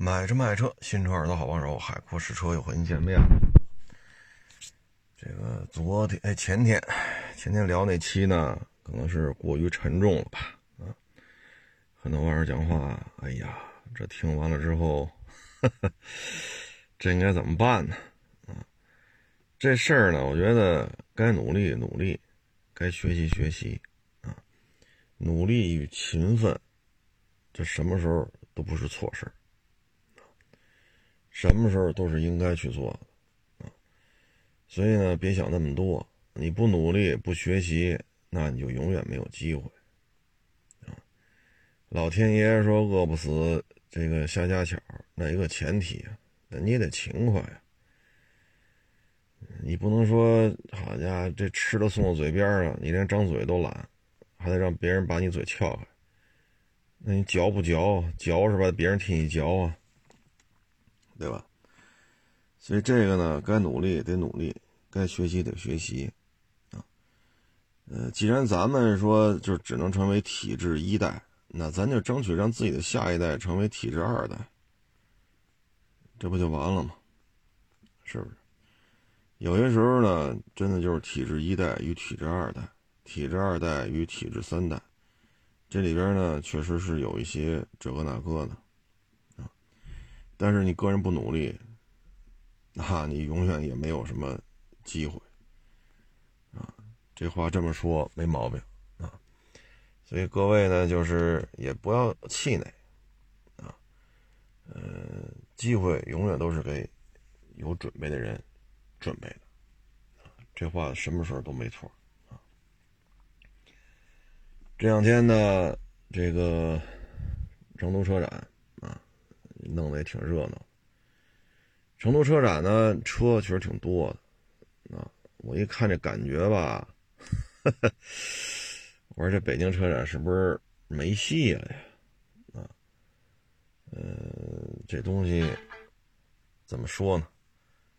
买车卖车，新车耳朵好帮手，海阔试车又和您见面了。这个昨天哎前天前天聊那期呢，可能是过于沉重了吧？啊，很多网友讲话，哎呀，这听完了之后，这应该怎么办呢？啊，这事儿呢，我觉得该努力努力，该学习学习啊，努力与勤奋，这什么时候都不是错事儿。什么时候都是应该去做的啊，所以呢，别想那么多。你不努力、不学习，那你就永远没有机会啊。老天爷说饿不死这个瞎家巧，那一个前提啊，那你也得勤快呀。你不能说好家伙，这吃的送到嘴边上，你连张嘴都懒，还得让别人把你嘴撬开。那你嚼不嚼？嚼是吧？别人替你嚼啊。对吧？所以这个呢，该努力得努力，该学习得学习，啊，呃，既然咱们说就只能成为体制一代，那咱就争取让自己的下一代成为体制二代，这不就完了吗？是不是？有些时候呢，真的就是体制一代与体制二代，体制二代与体制三代，这里边呢，确实是有一些这个那个的。但是你个人不努力，那你永远也没有什么机会啊！这话这么说没毛病啊！所以各位呢，就是也不要气馁啊。呃，机会永远都是给有准备的人准备的这话什么时候都没错啊。这两天呢，这个成都车展。弄得也挺热闹。成都车展呢，车确实挺多的，啊，我一看这感觉吧，我说这北京车展是不是没戏了呀？啊，呃，这东西怎么说呢？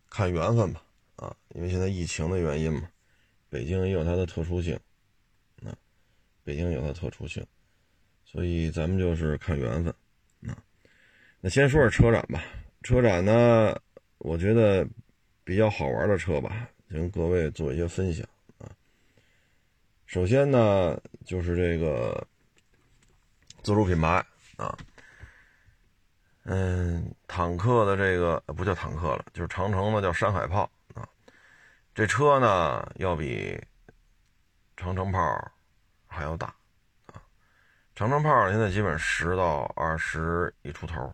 看缘分吧，啊，因为现在疫情的原因嘛，北京也有它的特殊性，啊，北京有它特殊性，所以咱们就是看缘分。那先说说车展吧。车展呢，我觉得比较好玩的车吧，跟各位做一些分享啊。首先呢，就是这个自主品牌啊，嗯，坦克的这个不叫坦克了，就是长城的叫山海炮啊。这车呢，要比长城炮还要大啊。长城炮现在基本十到二十一出头。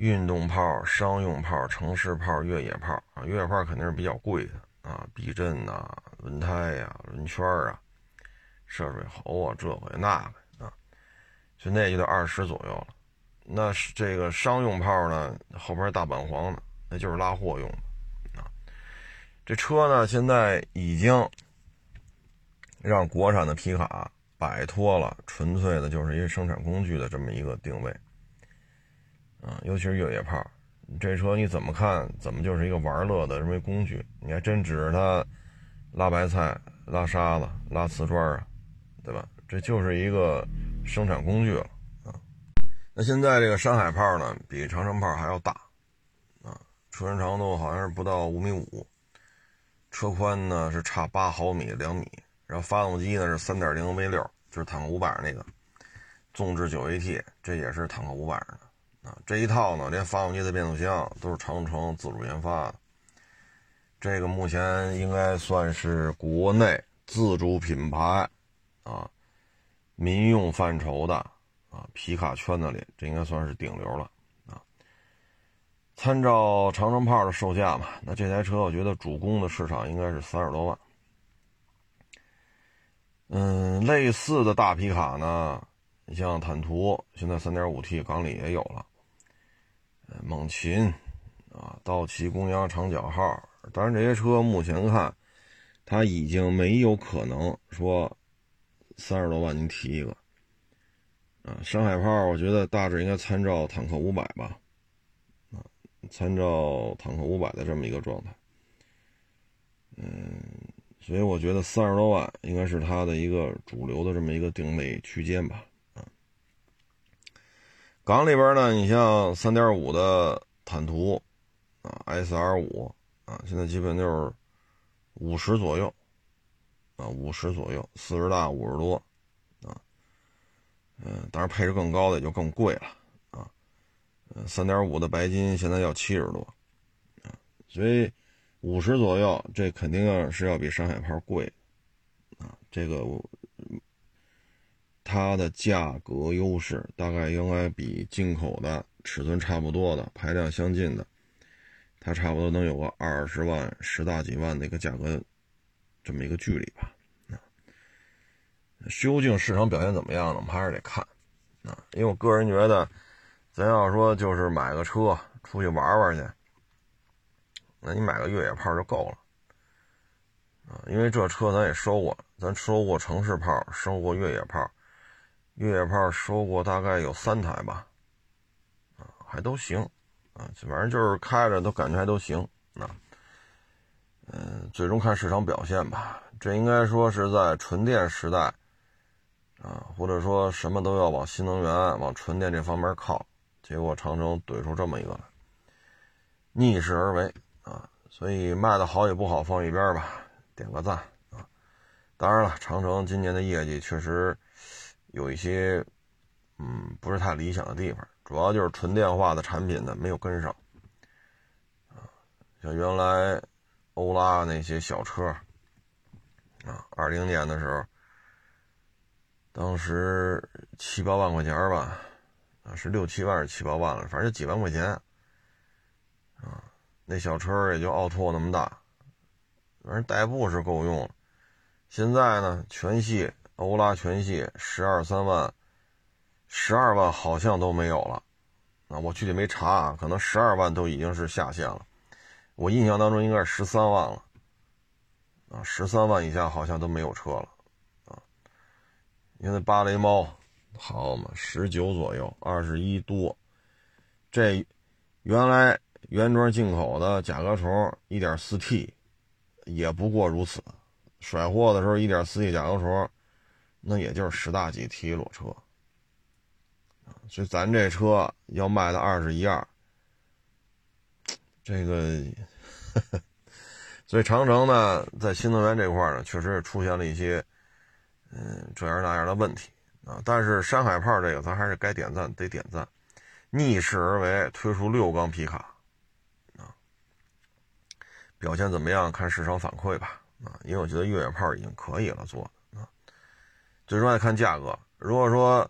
运动炮、商用炮、城市炮、越野炮啊，越野炮肯定是比较贵的啊，避震呐、轮胎呀、轮圈啊、涉水喉啊，这回那个啊，就那就得二十左右了。那是这个商用炮呢，后边大板簧的，那就是拉货用的啊。这车呢，现在已经让国产的皮卡摆脱了纯粹的就是一个生产工具的这么一个定位。啊，尤其是越野炮，这车你怎么看？怎么就是一个玩乐的这么一工具？你还真指着它拉白菜、拉沙子、拉瓷砖啊，对吧？这就是一个生产工具了啊。那现在这个山海炮呢，比长城炮还要大啊，车身长度好像是不到五米五，车宽呢是差八毫米两米，然后发动机呢是三点零 V 六，就是坦克五百那个，纵置九 AT，这也是坦克五百的。啊，这一套呢，连发动机的变速箱都是长城自主研发的。这个目前应该算是国内自主品牌，啊，民用范畴的啊，皮卡圈子里，这应该算是顶流了啊。参照长城炮的售价嘛，那这台车我觉得主攻的市场应该是三十多万。嗯，类似的大皮卡呢，你像坦途，现在三点五 T 港里也有了。猛禽，啊，道奇、公羊、长角号，当然这些车目前看，它已经没有可能说三十多万您提一个，啊，山海炮我觉得大致应该参照坦克五百吧，啊，参照坦克五百的这么一个状态，嗯，所以我觉得三十多万应该是它的一个主流的这么一个定位区间吧。港里边呢，你像三点五的坦途啊，S R 五啊，现在基本就是五十左右啊，五十左右，四十大五十多啊，嗯，当然配置更高的也就更贵了啊，三点五的白金现在要七十多啊，所以五十左右，这肯定要是要比山海炮贵啊，这个我。它的价格优势大概应该比进口的尺寸差不多的、排量相近的，它差不多能有个二十万、十大几万的一个价格，这么一个距离吧。啊，究竟市场表现怎么样呢？我们还是得看啊。因为我个人觉得，咱要说就是买个车出去玩玩去，那你买个越野炮就够了啊。因为这车咱也收过，咱收过城市炮，收过越野炮。越野炮收过大概有三台吧，啊，还都行，啊，反正就是开着都感觉还都行，啊，嗯，最终看市场表现吧。这应该说是在纯电时代，啊，或者说什么都要往新能源、往纯电这方面靠，结果长城怼出这么一个来，逆势而为，啊，所以卖的好与不好放一边吧，点个赞，啊，当然了，长城今年的业绩确实。有一些，嗯，不是太理想的地方，主要就是纯电化的产品呢没有跟上，像原来欧拉那些小车，啊，二零年的时候，当时七八万块钱吧，啊，是六七万是七八万了，反正就几万块钱，啊，那小车也就奥拓那么大，反正代步是够用了，现在呢，全系。欧拉全系十二三万，十二万好像都没有了，啊，我具体没查啊，可能十二万都已经是下限了。我印象当中应该是十三万了，啊，十三万以下好像都没有车了，啊，因为芭蕾猫好嘛，十九左右，二十一多，这原来原装进口的甲壳虫一点四 T，也不过如此，甩货的时候一点四 T 甲壳虫。那也就是十大几提裸车，所以咱这车要卖到二十一二，这个，所以长城呢，在新能源这块呢，确实出现了一些，嗯，这样那样的问题啊。但是山海炮这个，咱还是该点赞得点赞，逆势而为，推出六缸皮卡，啊，表现怎么样？看市场反馈吧，啊，因为我觉得越野炮已经可以了，做。最重要看价格。如果说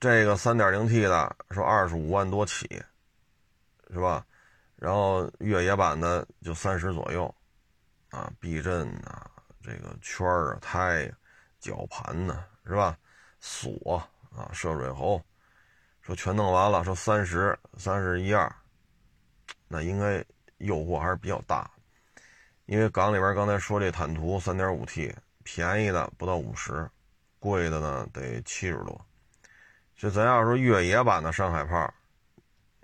这个 3.0T 的说二十五万多起，是吧？然后越野版的就三十左右，啊，避震啊，这个圈儿啊，胎、绞盘呢，是吧？锁啊，涉水喉，说全弄完了，说三十三十一二，那应该诱惑还是比较大。因为港里边刚才说这坦途 3.5T 便宜的不到五十。贵的呢得七十多，就咱要说越野版的山海炮，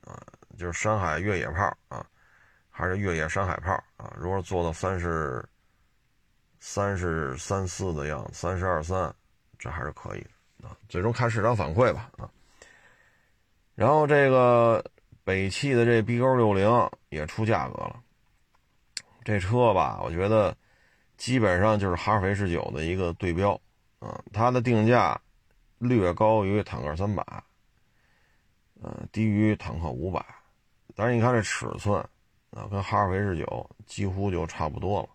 啊，就是山海越野炮啊，还是越野山海炮啊？如果做到三十三十三四的样子，三十二三，这还是可以的啊。最终看市场反馈吧啊。然后这个北汽的这 B 勾六零也出价格了，这车吧，我觉得基本上就是哈弗 H 九的一个对标。啊，它的定价略高于坦克三百，呃，低于坦克五百，但是你看这尺寸啊，跟哈弗 H 九几乎就差不多了，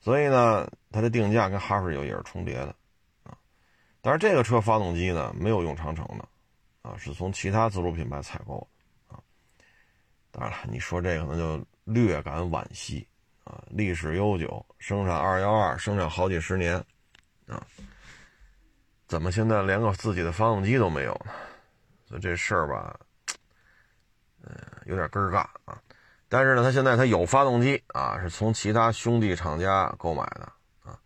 所以呢，它的定价跟哈弗 H 九也是重叠的啊。但是这个车发动机呢，没有用长城的啊，是从其他自主品牌采购的啊。当然了，你说这可能就略感惋惜啊，历史悠久，生产二幺二，生产好几十年。啊，怎么现在连个自己的发动机都没有呢？所以这事儿吧，嗯，有点尴尬啊。但是呢，他现在他有发动机啊，是从其他兄弟厂家购买的啊。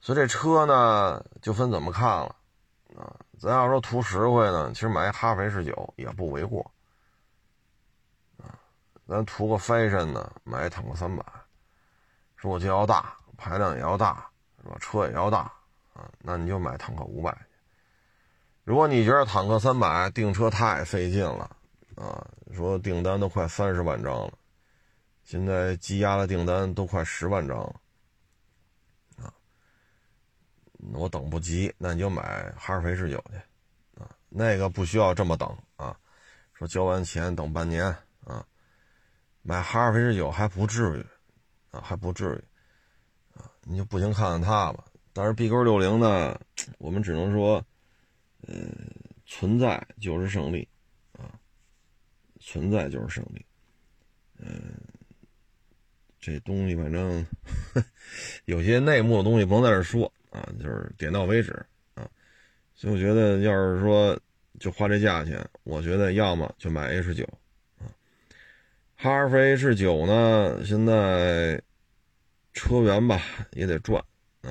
所以这车呢，就分怎么看了啊。咱要说图实惠呢，其实买哈弗 H 九也不为过啊。咱图个 fashion 呢，买坦克三百，说我就要大，排量也要大。是吧？车也要大啊，那你就买坦克五百如果你觉得坦克三百订车太费劲了啊，说订单都快三十万张了，现在积压的订单都快十万张了，啊，我等不及，那你就买哈尔飞智九去，啊，那个不需要这么等啊，说交完钱等半年啊，买哈尔飞智九还不至于，啊，还不至于，你就不行看看它吧。但是 B 勾六零呢，我们只能说。嗯，存在就是胜利，啊，存在就是胜利。嗯，这东西反正 有些内幕的东西不能在这说啊，就是点到为止啊。所以我觉得，要是说就花这价钱，我觉得要么就买 H 九，哈弗 H 九呢，现在车源吧也得赚啊，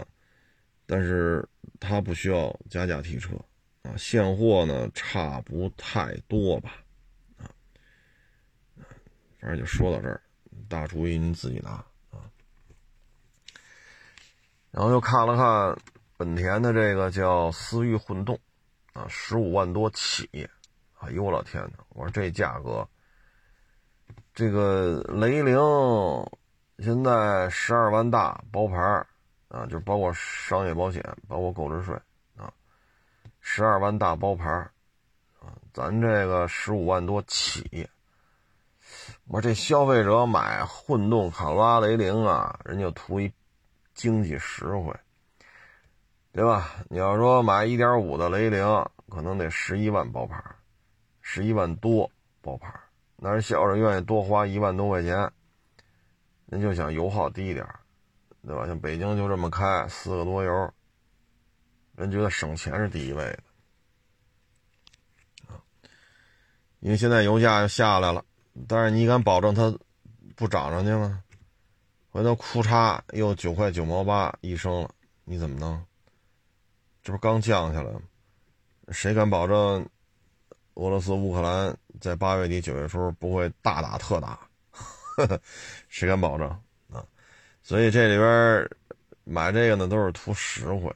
但是它不需要加价提车。啊，现货呢差不太多吧，啊，反正就说到这儿，大主意您自己拿啊。然后又看了看本田的这个叫思域混动，啊，十五万多起，哎呦我老天呐，我说这价格，这个雷凌现在十二万大包牌啊，就包括商业保险，包括购置税啊。十二万大包牌啊，咱这个十五万多起。我这消费者买混动卡罗拉雷凌啊，人家图一经济实惠，对吧？你要说买一点五的雷凌，可能得十一万包牌，十一万多包牌。那人消费者愿意多花一万多块钱，人就想油耗低一点，对吧？像北京就这么开，四个多油。人觉得省钱是第一位的啊，因为现在油价又下来了，但是你敢保证它不涨上去吗？回头库嚓又九块九毛八一升了，你怎么弄？这不刚降下来吗？谁敢保证俄罗斯乌克兰在八月底九月初不会大打特打？谁敢保证啊？所以这里边买这个呢，都是图实惠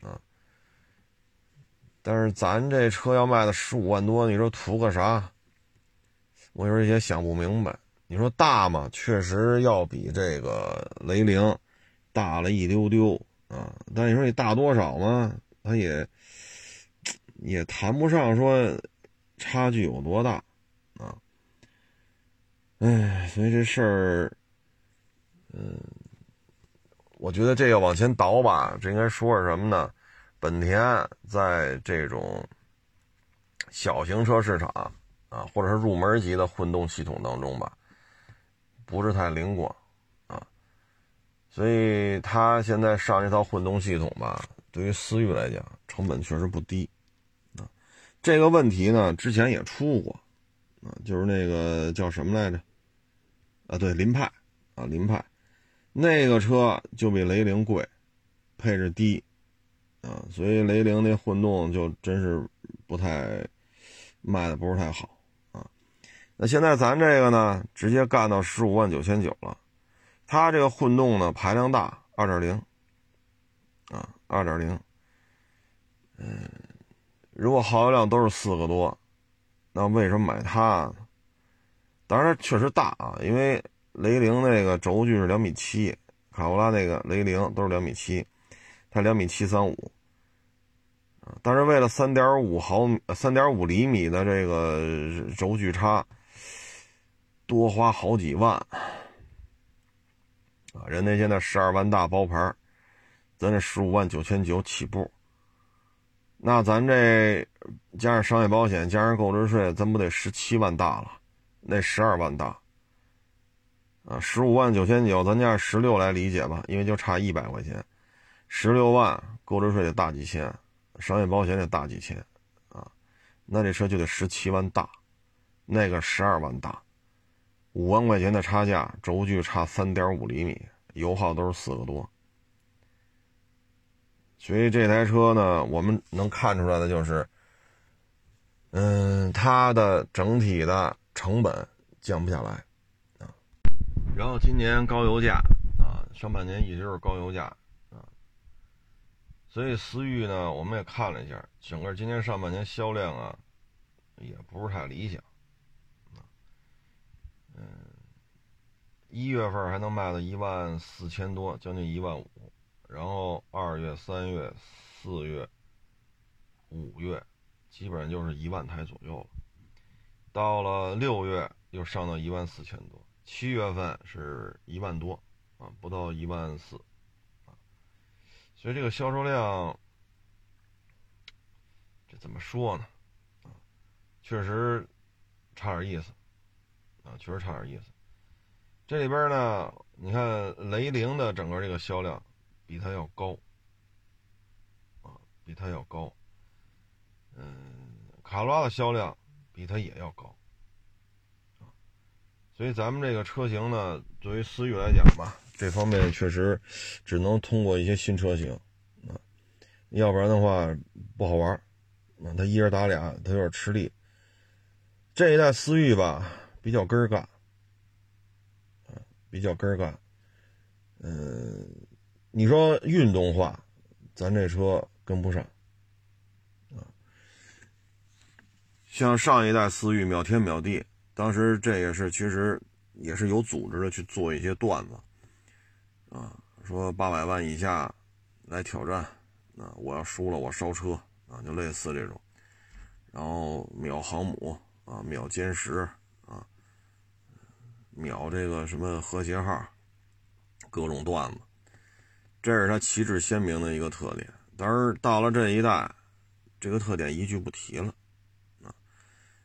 啊。但是咱这车要卖到十五万多，你说图个啥？我有时候也想不明白。你说大嘛，确实要比这个雷凌大了一丢丢啊。但你说你大多少嘛？它也也谈不上说差距有多大。哎，所以这事儿，嗯，我觉得这要往前倒吧，这应该说是什么呢？本田在这种小型车市场啊，或者是入门级的混动系统当中吧，不是太灵光啊，所以他现在上一套混动系统吧，对于思域来讲，成本确实不低啊。这个问题呢，之前也出过啊，就是那个叫什么来着？啊，对，凌派啊，凌派那个车就比雷凌贵，配置低。啊，所以雷凌那混动就真是不太卖的不是太好啊。那现在咱这个呢，直接干到十五万九千九了。它这个混动呢，排量大，二点零啊，二点零。嗯，如果耗油量都是四个多，那为什么买它呢？当然确实大啊，因为雷凌那个轴距是两米七，卡罗拉那个雷凌都是两米七。它两米七三五，但是为了三点五毫三点五厘米的这个轴距差，多花好几万啊！人家现在十二万大包牌，咱这十五万九千九起步，那咱这加上商业保险，加上购置税，咱不得十七万大了？那十二万大啊，十五万九千九，咱加十六来理解吧，因为就差一百块钱。十六万购置税得大几千，商业保险得大几千，啊，那这车就得十七万大，那个十二万大，五万块钱的差价，轴距差三点五厘米，油耗都是四个多，所以这台车呢，我们能看出来的就是，嗯，它的整体的成本降不下来，啊，然后今年高油价，啊，上半年一直是高油价啊。所以思域呢，我们也看了一下，整个今年上半年销量啊，也不是太理想。嗯，一月份还能卖到一万四千多，将近一万五，然后二月、三月、四月、五月，基本上就是一万台左右了。到了六月又上到一万四千多，七月份是一万多，啊，不到一万四。所以这个销售量，这怎么说呢？啊，确实差点意思，啊，确实差点意思。这里边呢，你看雷凌的整个这个销量比它要高，啊，比它要高。嗯，卡罗拉的销量比它也要高，所以咱们这个车型呢，作为思域来讲吧。这方面确实只能通过一些新车型啊，要不然的话不好玩啊。他一人打俩，他有点吃力。这一代思域吧，比较根儿干啊，比较根儿干。嗯，你说运动化，咱这车跟不上啊。像上一代思域秒天秒地，当时这也是其实也是有组织的去做一些段子。啊，说八百万以下来挑战，啊，我要输了我烧车啊，就类似这种，然后秒航母啊，秒歼十啊，秒这个什么和谐号，各种段子，这是它旗帜鲜明的一个特点。但是到了这一代，这个特点一句不提了。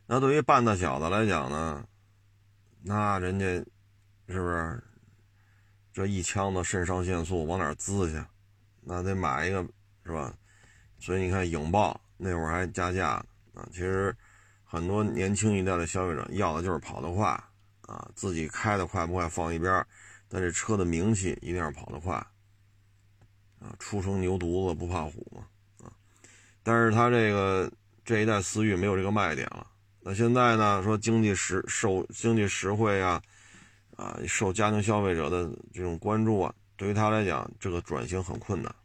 那对于半大小子来讲呢，那人家是不是？这一枪子肾上腺素往哪滋去？那得买一个，是吧？所以你看，影豹那会儿还加价呢啊。其实很多年轻一代的消费者要的就是跑得快啊，自己开的快不快放一边，但这车的名气一定要跑得快啊。初生牛犊子不怕虎嘛啊。但是他这个这一代思域没有这个卖点了。那现在呢？说经济实受经济实惠啊。啊，受家庭消费者的这种关注啊，对于他来讲，这个转型很困难。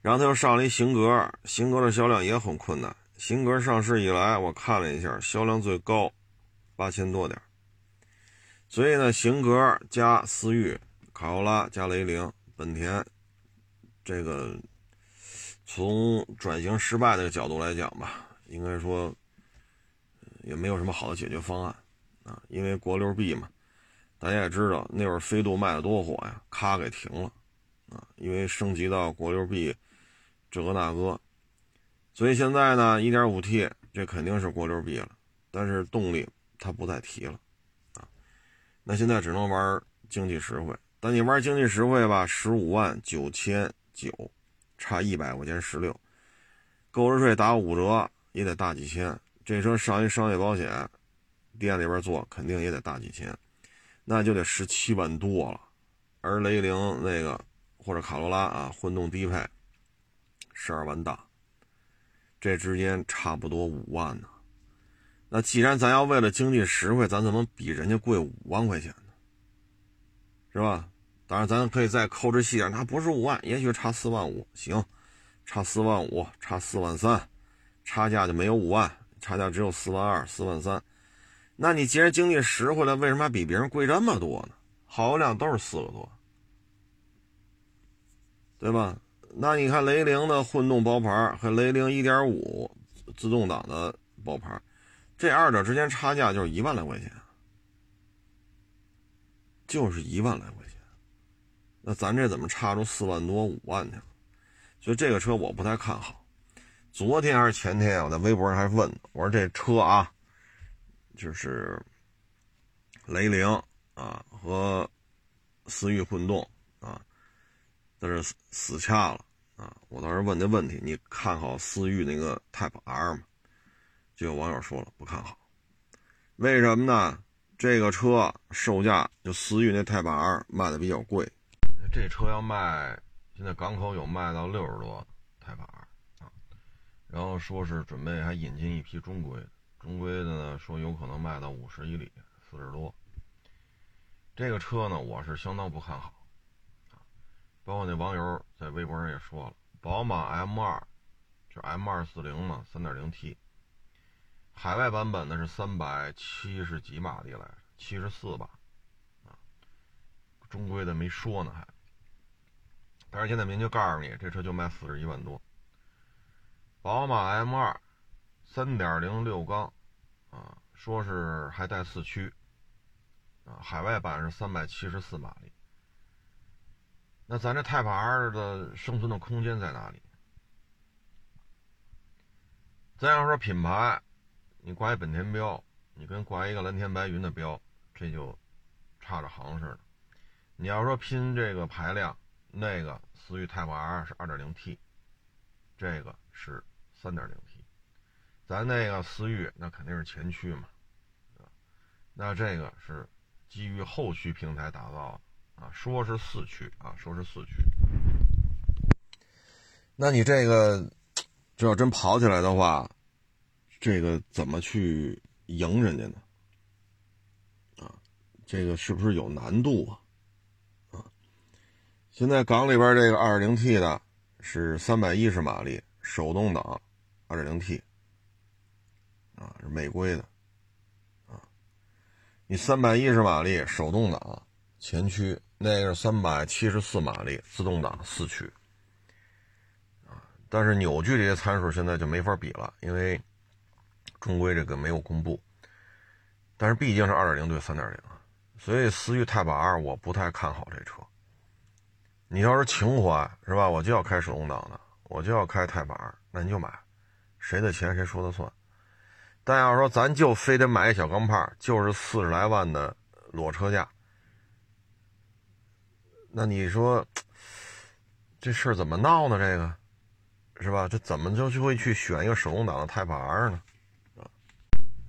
然后他又上了一型格，型格的销量也很困难。型格上市以来，我看了一下，销量最高八千多点。所以呢，型格加思域、卡罗拉加雷凌、本田，这个从转型失败的角度来讲吧，应该说也没有什么好的解决方案。啊，因为国六 B 嘛，大家也知道那会儿飞度卖的多火呀，咔给停了，啊，因为升级到国六 B，这个那个，所以现在呢，1.5T 这肯定是国六 B 了，但是动力它不再提了，啊，那现在只能玩经济实惠，但你玩经济实惠吧，十五万九千九，差一百块钱十六，购置税打五折也得大几千，这车上一商业保险。店里边做肯定也得大几千，那就得十七万多了。而雷凌那个或者卡罗拉啊，混动低配十二万大，这之间差不多五万呢。那既然咱要为了经济实惠，咱怎么比人家贵五万块钱呢？是吧？当然，咱可以再抠着细点，那不是五万，也许差四万五，行，差四万五，差四万三，差价就没有五万，差价只有四万二、四万三。那你既然经济实惠了，为什么还比别人贵这么多呢？耗油量都是四个多，对吧？那你看雷凌的混动包牌和雷凌1.5自动挡的包牌，这二者之间差价就是一万来块钱，就是一万来块钱。那咱这怎么差出四万多五万去了？所以这个车我不太看好。昨天还是前天，我在微博上还问我说这车啊。就是雷凌啊和思域混动啊，在这死掐了啊！我当时问的问题，你看好思域那个 Type R 吗？就有网友说了不看好，为什么呢？这个车售价就思域那 Type R 卖的比较贵，这车要卖，现在港口有卖到六十多 Type R 啊，然后说是准备还引进一批中规的。中规的呢，说有可能卖到五十以里，四十多。这个车呢，我是相当不看好，啊，包括那网友在微博上也说了，宝马 M2 就 M240 嘛，3.0T，海外版本呢是三百七十几马力来着，七十四吧，啊，中规的没说呢还。但是现在明确告诉你，这车就卖四十一万多。宝马 M2，三点零六缸，啊，说是还带四驱，啊，海外版是三百七十四马力。那咱这 Type R 的生存的空间在哪里？咱要说品牌，你挂一本田标，你跟挂一个蓝天白云的标，这就差着行似的。你要说拼这个排量，那个思域 Type R 是二点零 T，这个是三点零 T，咱那个思域那肯定是前驱嘛，那这个是基于后驱平台打造的。啊，说是四驱啊，说是四驱。那你这个，这要真跑起来的话，这个怎么去赢人家呢？啊，这个是不是有难度啊？啊，现在港里边这个 2.0T 的是310马力，手动挡，2.0T，啊，是美规的，啊，你310马力手动挡。前驱那个是三百七十四马力自动挡四驱啊，但是扭矩这些参数现在就没法比了，因为中规这个没有公布。但是毕竟是二点零对三点零，所以思域 Type R 我不太看好这车。你要是情怀是吧？我就要开手动挡的，我就要开 Type R，那你就买，谁的钱谁说的算。但要说咱就非得买一小钢炮，就是四十来万的裸车价。那你说这事儿怎么闹呢？这个是吧？这怎么就就会去选一个手动挡的 Type R 呢？啊，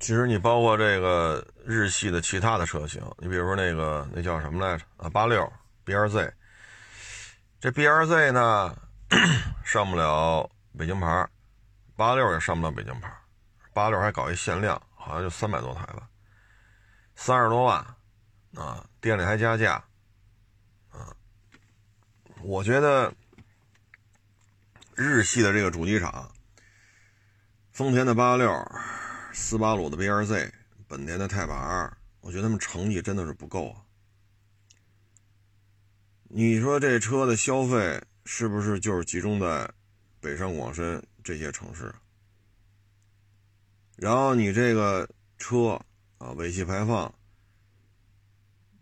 其实你包括这个日系的其他的车型，你比如说那个那叫什么来着？啊，八六 BRZ，这 BRZ 呢 上不了北京牌，八六也上不了北京牌，八六还搞一限量，好像就三百多台吧，三十多万啊，店里还加价啊。我觉得日系的这个主机厂，丰田的八六、斯巴鲁的 BRZ、本田的 Type R，我觉得他们成绩真的是不够啊。你说这车的消费是不是就是集中在北上广深这些城市？然后你这个车啊，尾气排放，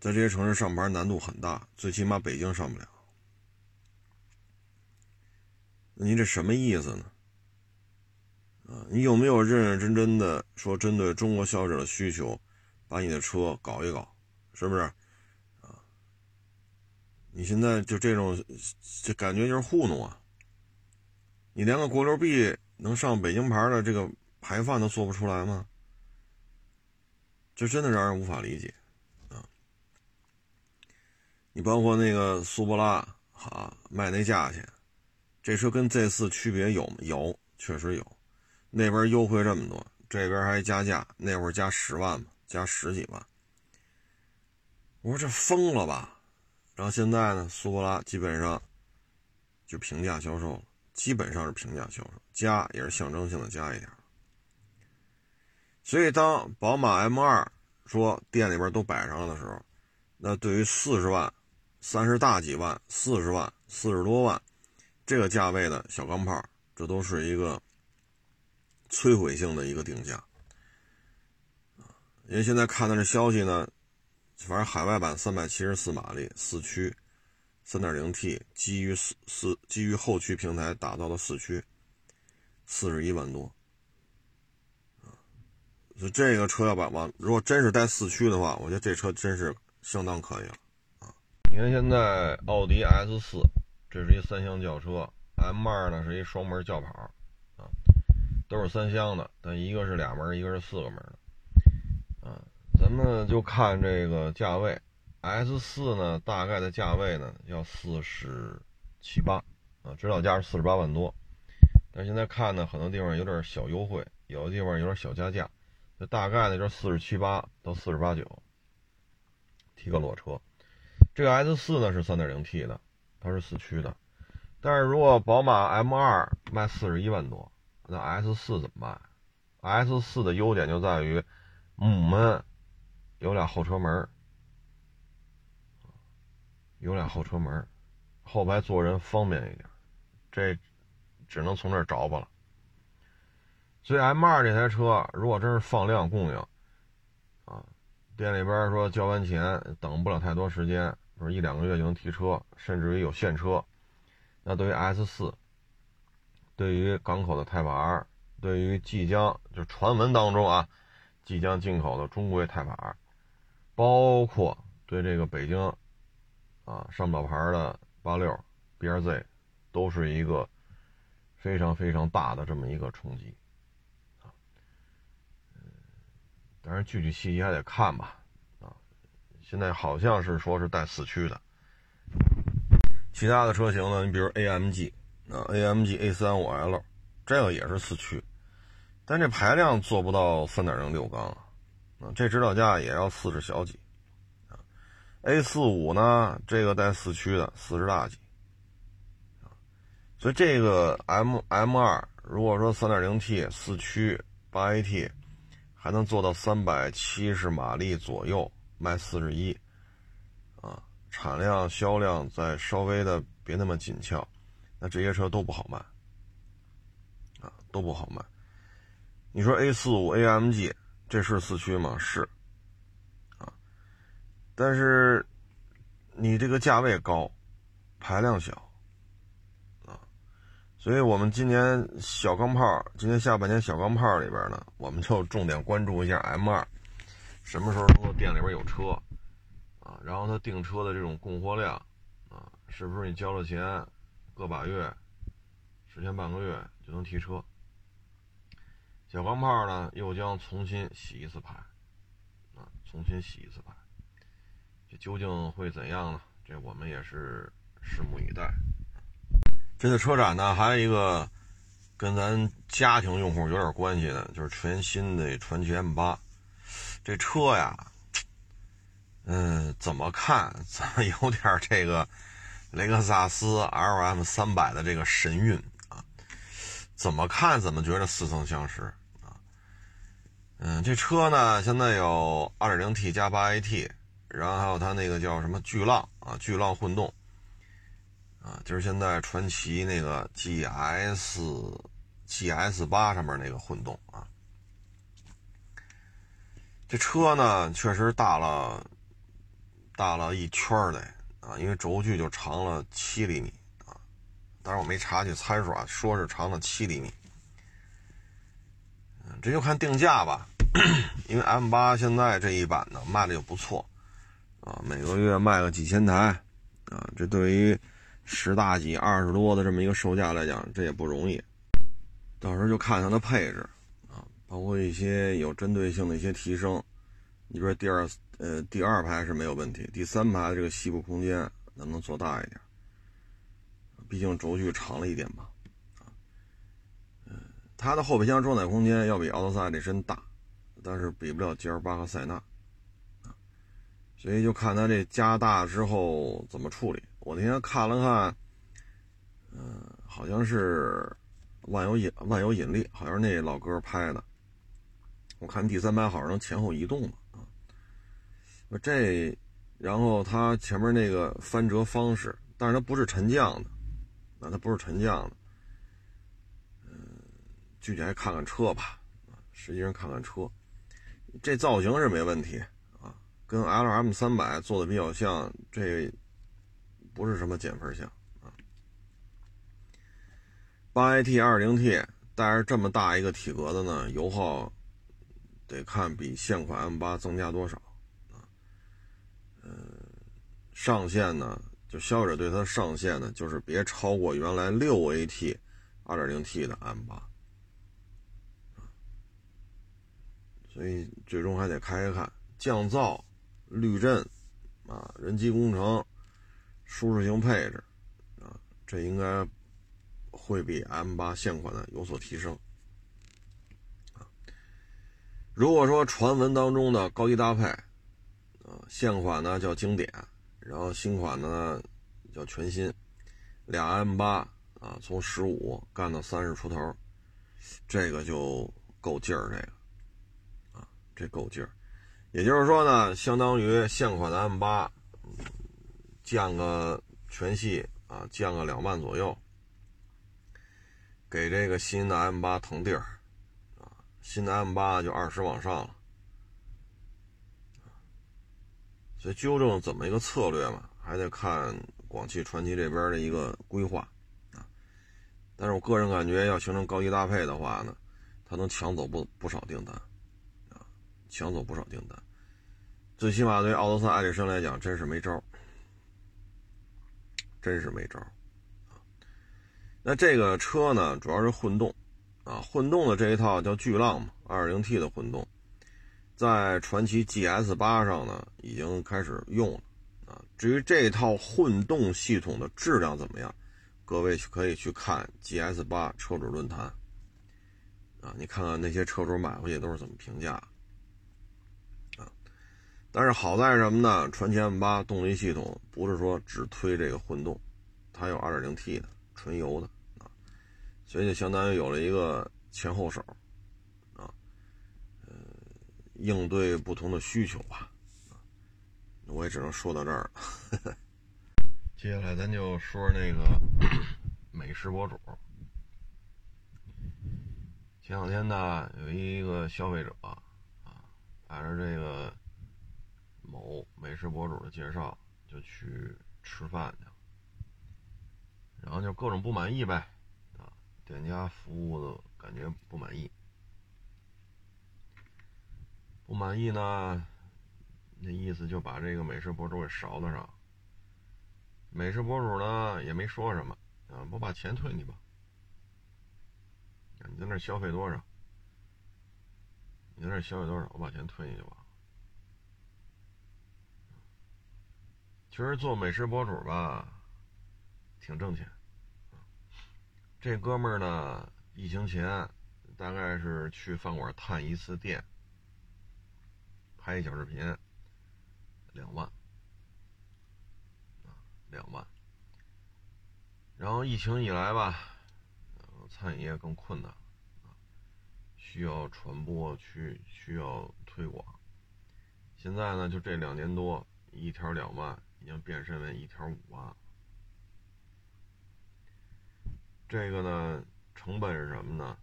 在这些城市上牌难度很大，最起码北京上不了。您这什么意思呢？啊，你有没有认认真真的说针对中国消费者的需求，把你的车搞一搞，是不是？啊，你现在就这种，这感觉就是糊弄啊！你连个国六 B 能上北京牌的这个排放都做不出来吗？这真的让人无法理解啊！你包括那个苏博拉，哈，卖那价钱。这车跟 Z 四区别有吗？有，确实有。那边优惠这么多，这边还加价，那会儿加十万嘛，加十几万。我说这疯了吧？然后现在呢，苏博拉基本上就平价销售了，基本上是平价销售，加也是象征性的加一点。所以当宝马 M2 说店里边都摆上了的时候，那对于四十万、三十大几万、四十万、四十多万。这个价位的小钢炮，这都是一个摧毁性的一个定价因为现在看到这消息呢，反正海外版三百七十四马力四驱，三点零 T 基于四四基于后驱平台打造的四驱，四十一万多所以这个车要把往如果真是带四驱的话，我觉得这车真是相当可以了啊！你看现在奥迪 S 四。这是一三厢轿车，M2 呢是一双门轿跑，啊，都是三厢的，但一个是俩门，一个是四个门的，啊，咱们就看这个价位，S4 呢大概的价位呢要四十七八，啊，指导价是四十八万多，但现在看呢很多地方有点小优惠，有的地方有点小加价，这大概呢就是四十七八到四十八九，提个裸车，这个 S4 呢是三点零 T 的。它是四驱的。但是如果宝马 M2 卖四十一万多，那 S4 怎么卖？S4 的优点就在于母门有俩后车门，有俩后车门，后排坐人方便一点。这只能从这儿找吧了。所以 M2 这台车，如果真是放量供应，啊，店里边说交完钱等不了太多时间，说一两个月就能提车，甚至于有现车。那对于 S 四，对于港口的 Type R，对于即将就传闻当中啊，即将进口的中规 Type R，包括对这个北京啊上不了牌的八六 BRZ，都是一个非常非常大的这么一个冲击啊。当然具体细节还得看吧啊。现在好像是说是带四驱的。其他的车型呢？你比如 AMG 啊，AMG A35L，这个也是四驱，但这排量做不到3.0六缸啊，这指导价也要四十小几。A45 呢，这个带四驱的四十大几，所以这个 M M2 如果说 3.0T 四驱八 AT，还能做到三百七十马力左右，卖四十一啊。产量、销量再稍微的别那么紧俏，那这些车都不好卖，啊，都不好卖。你说 A 四五 AMG 这是四驱吗？是，但是你这个价位高，排量小，啊，所以我们今年小钢炮，今年下半年小钢炮里边呢，我们就重点关注一下 M 二，什么时候能够店里边有车。啊，然后他订车的这种供货量，啊，是不是你交了钱，个把月，十天半个月就能提车？小钢炮呢，又将重新洗一次牌，啊，重新洗一次牌，这究竟会怎样呢？这我们也是拭目以待。这次车展呢，还有一个跟咱家庭用户有点关系的，就是全新的传祺 M8，这车呀。嗯，怎么看？怎么有点这个雷克萨斯 LM 三百的这个神韵啊？怎么看怎么觉得似曾相识啊？嗯，这车呢，现在有 2.0T 加 8AT，然后还有它那个叫什么巨浪啊，巨浪混动啊，就是现在传祺那个 GS GS 八上面那个混动啊。这车呢，确实大了。大了一圈儿嘞啊，因为轴距就长了七厘米啊，当然我没查去参数啊，说是长了七厘米。嗯，这就看定价吧，因为 M 八现在这一版呢卖的就不错啊，每个月卖个几千台啊，这对于十大几二十多的这么一个售价来讲，这也不容易。到时候就看它的配置啊，包括一些有针对性的一些提升，你说第二。呃，第二排是没有问题，第三排的这个膝部空间能不能做大一点？毕竟轴距长了一点吧。啊，嗯，它的后备箱装载空间要比奥德赛那身大，但是比不了 GL 八和塞纳。所以就看它这加大之后怎么处理。我那天看了看，嗯，好像是万有引万有引力，好像是那老哥拍的。我看第三排好像能前后移动了。这，然后它前面那个翻折方式，但是它不是沉降的，啊，它不是沉降的，嗯，具体还看看车吧，实际上看看车，这造型是没问题，跟 L M 三百做的比较像，这不是什么减分项啊。八 AT 二零 T 带着这么大一个体格的呢，油耗得看比现款 M 八增加多少。上限呢，就消费者对它上限呢，就是别超过原来六 AT 2.0T 的 M8，所以最终还得开开看降噪、滤震啊、人机工程、舒适性配置啊，这应该会比 M8 现款的有所提升啊。如果说传闻当中的高低搭配啊，现款呢叫经典。然后新款呢叫全新，俩 M 八啊，从十五干到三十出头，这个就够劲儿，这个啊，这够劲儿。也就是说呢，相当于现款的 M 八降个全系啊，降个两万左右，给这个新的 M 八腾地儿啊，新的 M 八就二十往上了。所以纠正怎么一个策略嘛，还得看广汽传祺这边的一个规划啊。但是我个人感觉，要形成高低搭配的话呢，它能抢走不不少订单啊，抢走不少订单。最起码对奥德赛、艾力绅来讲，真是没招真是没招。那这个车呢，主要是混动啊，混动的这一套叫巨浪嘛，2.0T 的混动。在传祺 GS 八上呢，已经开始用了啊。至于这套混动系统的质量怎么样，各位可以去看 GS 八车主论坛啊，你看看那些车主买回去都是怎么评价。但是好在什么呢？传祺 M 八动力系统不是说只推这个混动，它有 2.0T 的纯油的啊，所以就相当于有了一个前后手。应对不同的需求吧，我也只能说到这儿了。接下来咱就说那个 美食博主。前两天呢，有一个消费者啊，按照这个某美食博主的介绍，就去吃饭去，然后就各种不满意呗，啊，店家服务的感觉不满意。不满意呢，那意思就把这个美食博主给勺子上。美食博主呢也没说什么，啊，我把钱退你吧。你在那消费多少？你在那消费多少？我把钱退你就完其实做美食博主吧，挺挣钱。这哥们儿呢，疫情前大概是去饭馆探一次店。拍一小视频，两万，啊，两万。然后疫情以来吧，餐饮业更困难，啊，需要传播，去需要推广。现在呢，就这两年多，一条两万已经变身为一条五万。这个呢，成本是什么呢？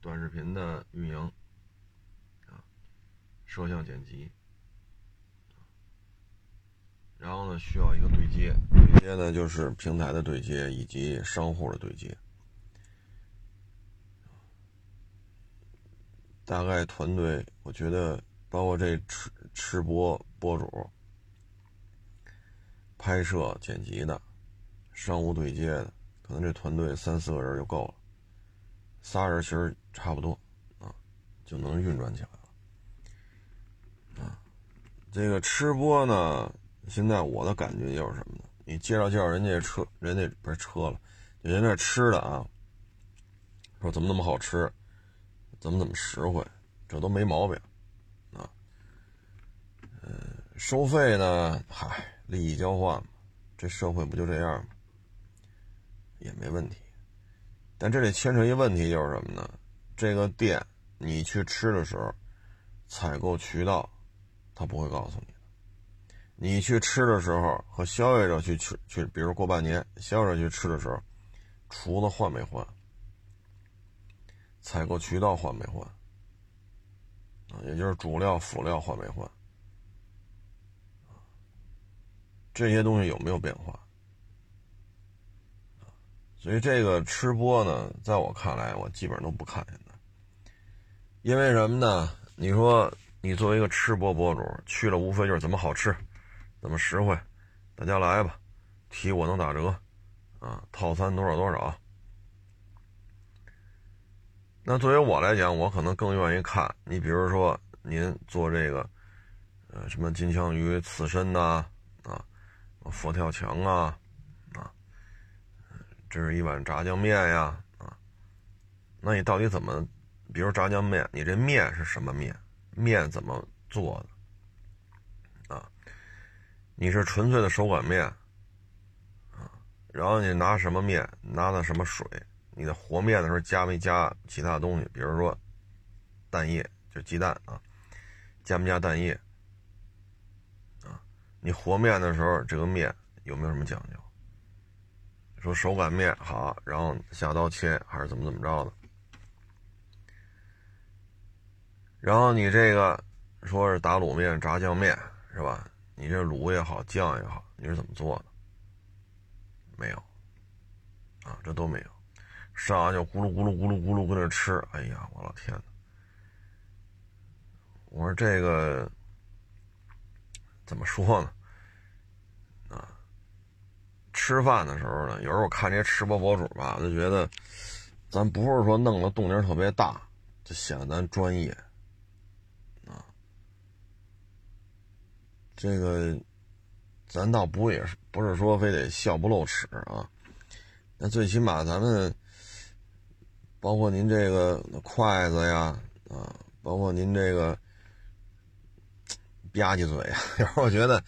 短视频的运营。摄像剪辑，然后呢，需要一个对接，对接呢就是平台的对接以及商户的对接。大概团队，我觉得包括这吃吃播博主、拍摄剪辑的、商务对接的，可能这团队三四个人就够了，仨人其实差不多啊，就能运转起来了。啊。这个吃播呢，现在我的感觉就是什么呢？你介绍介绍人家车，人家不是车了，人家吃的啊，说怎么那么好吃，怎么怎么实惠，这都没毛病啊。嗯，收费呢，嗨，利益交换嘛，这社会不就这样吗？也没问题。但这里牵扯一个问题就是什么呢？这个店你去吃的时候，采购渠道。他不会告诉你的。你去吃的时候和消费者去吃去，比如过半年，消费者去吃的时候，厨子换没换？采购渠道换没换？啊，也就是主料辅料换没换？这些东西有没有变化？所以这个吃播呢，在我看来，我基本上都不看现在，因为什么呢？你说。你作为一个吃播博主去了，无非就是怎么好吃，怎么实惠，大家来吧，提我能打折，啊，套餐多少多少。那作为我来讲，我可能更愿意看你，比如说您做这个，呃，什么金枪鱼刺身呐，佛跳墙啊，啊，这是一碗炸酱面呀，啊，那你到底怎么，比如炸酱面，你这面是什么面？面怎么做的啊？你是纯粹的手擀面啊？然后你拿什么面，拿的什么水，你在和面的时候加没加其他东西，比如说蛋液，就鸡蛋啊，加没加蛋液？你和面的时候，这个面有没有什么讲究？说手擀面好，然后下刀切，还是怎么怎么着的？然后你这个说是打卤面、炸酱面是吧？你这卤也好，酱也好，你是怎么做的？没有，啊，这都没有，上来就咕噜咕噜咕噜咕噜搁那吃，哎呀，我老天呐！我说这个怎么说呢？吃饭的时候呢，有时候我看这些吃播博主吧，我就觉得，咱不是说弄的动静特别大，就显得咱专业，啊，这个。咱倒不也是不是说非得笑不露齿啊？那最起码咱们，包括您这个筷子呀，啊，包括您这个吧唧嘴呀，有时候我觉得，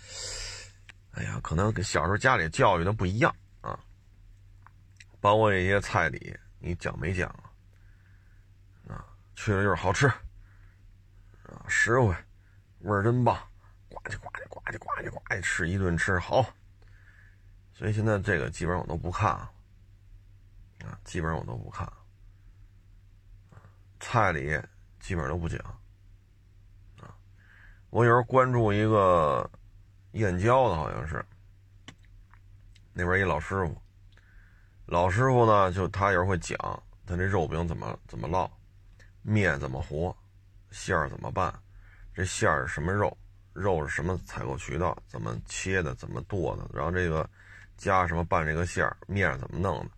哎呀，可能跟小时候家里教育的不一样啊。包括一些菜里，你讲没讲啊？啊，去了就是好吃，啊，实惠，味儿真棒。呱唧呱唧呱唧呱唧呱唧吃一顿吃好，所以现在这个基本上我都不看了，啊，基本上我都不看，菜里基本上都不讲，啊，我有时候关注一个燕郊的，好像是那边一老师傅，老师傅呢就他有时候会讲他这肉饼怎么怎么烙，面怎么和，馅儿怎么办，这馅儿是什么肉。肉是什么采购渠道？怎么切的？怎么剁的？然后这个加什么拌这个馅儿？面怎么弄的？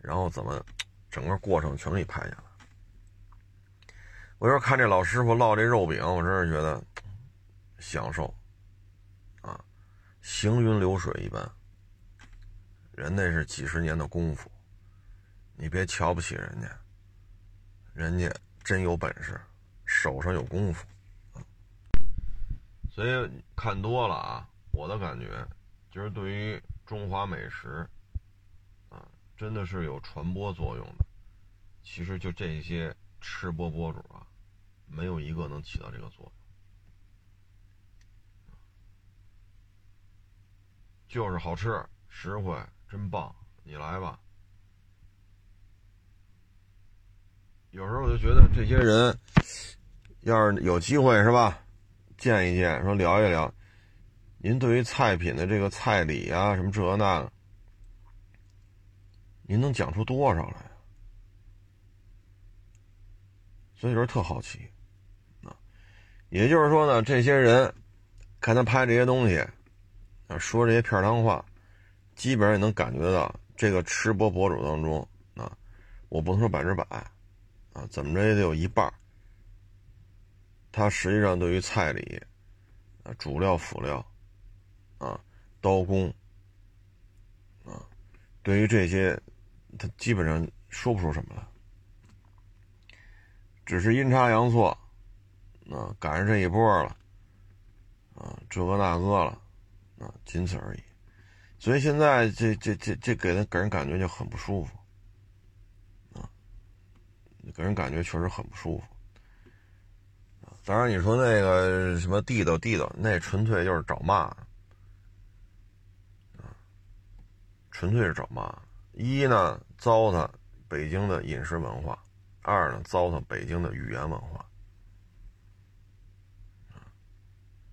然后怎么整个过程全给你拍下来。我有时候看这老师傅烙这肉饼，我真是觉得享受，行云流水一般。人那是几十年的功夫，你别瞧不起人家，人家真有本事，手上有功夫。所以看多了啊，我的感觉就是对于中华美食啊，真的是有传播作用的。其实就这些吃播博主啊，没有一个能起到这个作用，就是好吃、实惠、真棒，你来吧。有时候我就觉得这些人，要是有机会是吧？见一见，说聊一聊，您对于菜品的这个菜理啊，什么这那的，您能讲出多少来？所以说特好奇，啊，也就是说呢，这些人看他拍这些东西，啊，说这些片儿汤话，基本上也能感觉到这个吃播博主当中，啊，我不能说百分之百，啊，怎么着也得有一半。他实际上对于菜里，啊，主料辅料，啊，刀工，啊，对于这些，他基本上说不出什么来，只是阴差阳错，啊，赶上这一波了，啊，这个那个了，啊，仅此而已。所以现在这这这这给人给人感觉就很不舒服，啊，给人感觉确实很不舒服。当然，你说那个什么地道地道，那纯粹就是找骂，纯粹是找骂。一呢，糟蹋北京的饮食文化；二呢，糟蹋北京的语言文化。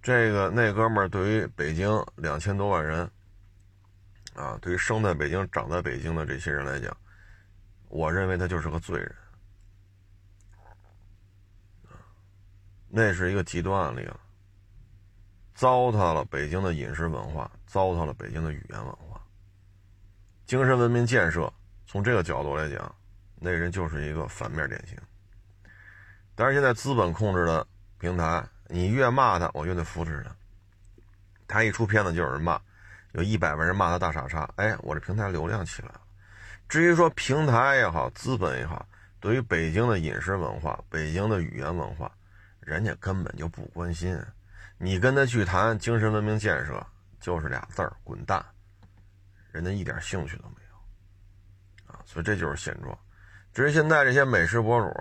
这个那哥们儿对于北京两千多万人，啊，对于生在北京、长在北京的这些人来讲，我认为他就是个罪人。那是一个极端案例了，糟蹋了北京的饮食文化，糟蹋了北京的语言文化，精神文明建设。从这个角度来讲，那人就是一个反面典型。但是现在资本控制的平台，你越骂他，我越得扶持他。他一出片子就有人骂，有一百万人骂他大傻叉，哎，我这平台流量起来了。至于说平台也好，资本也好，对于北京的饮食文化、北京的语言文化。人家根本就不关心，你跟他去谈精神文明建设，就是俩字儿滚蛋，人家一点兴趣都没有。啊，所以这就是现状。至于现在这些美食博主，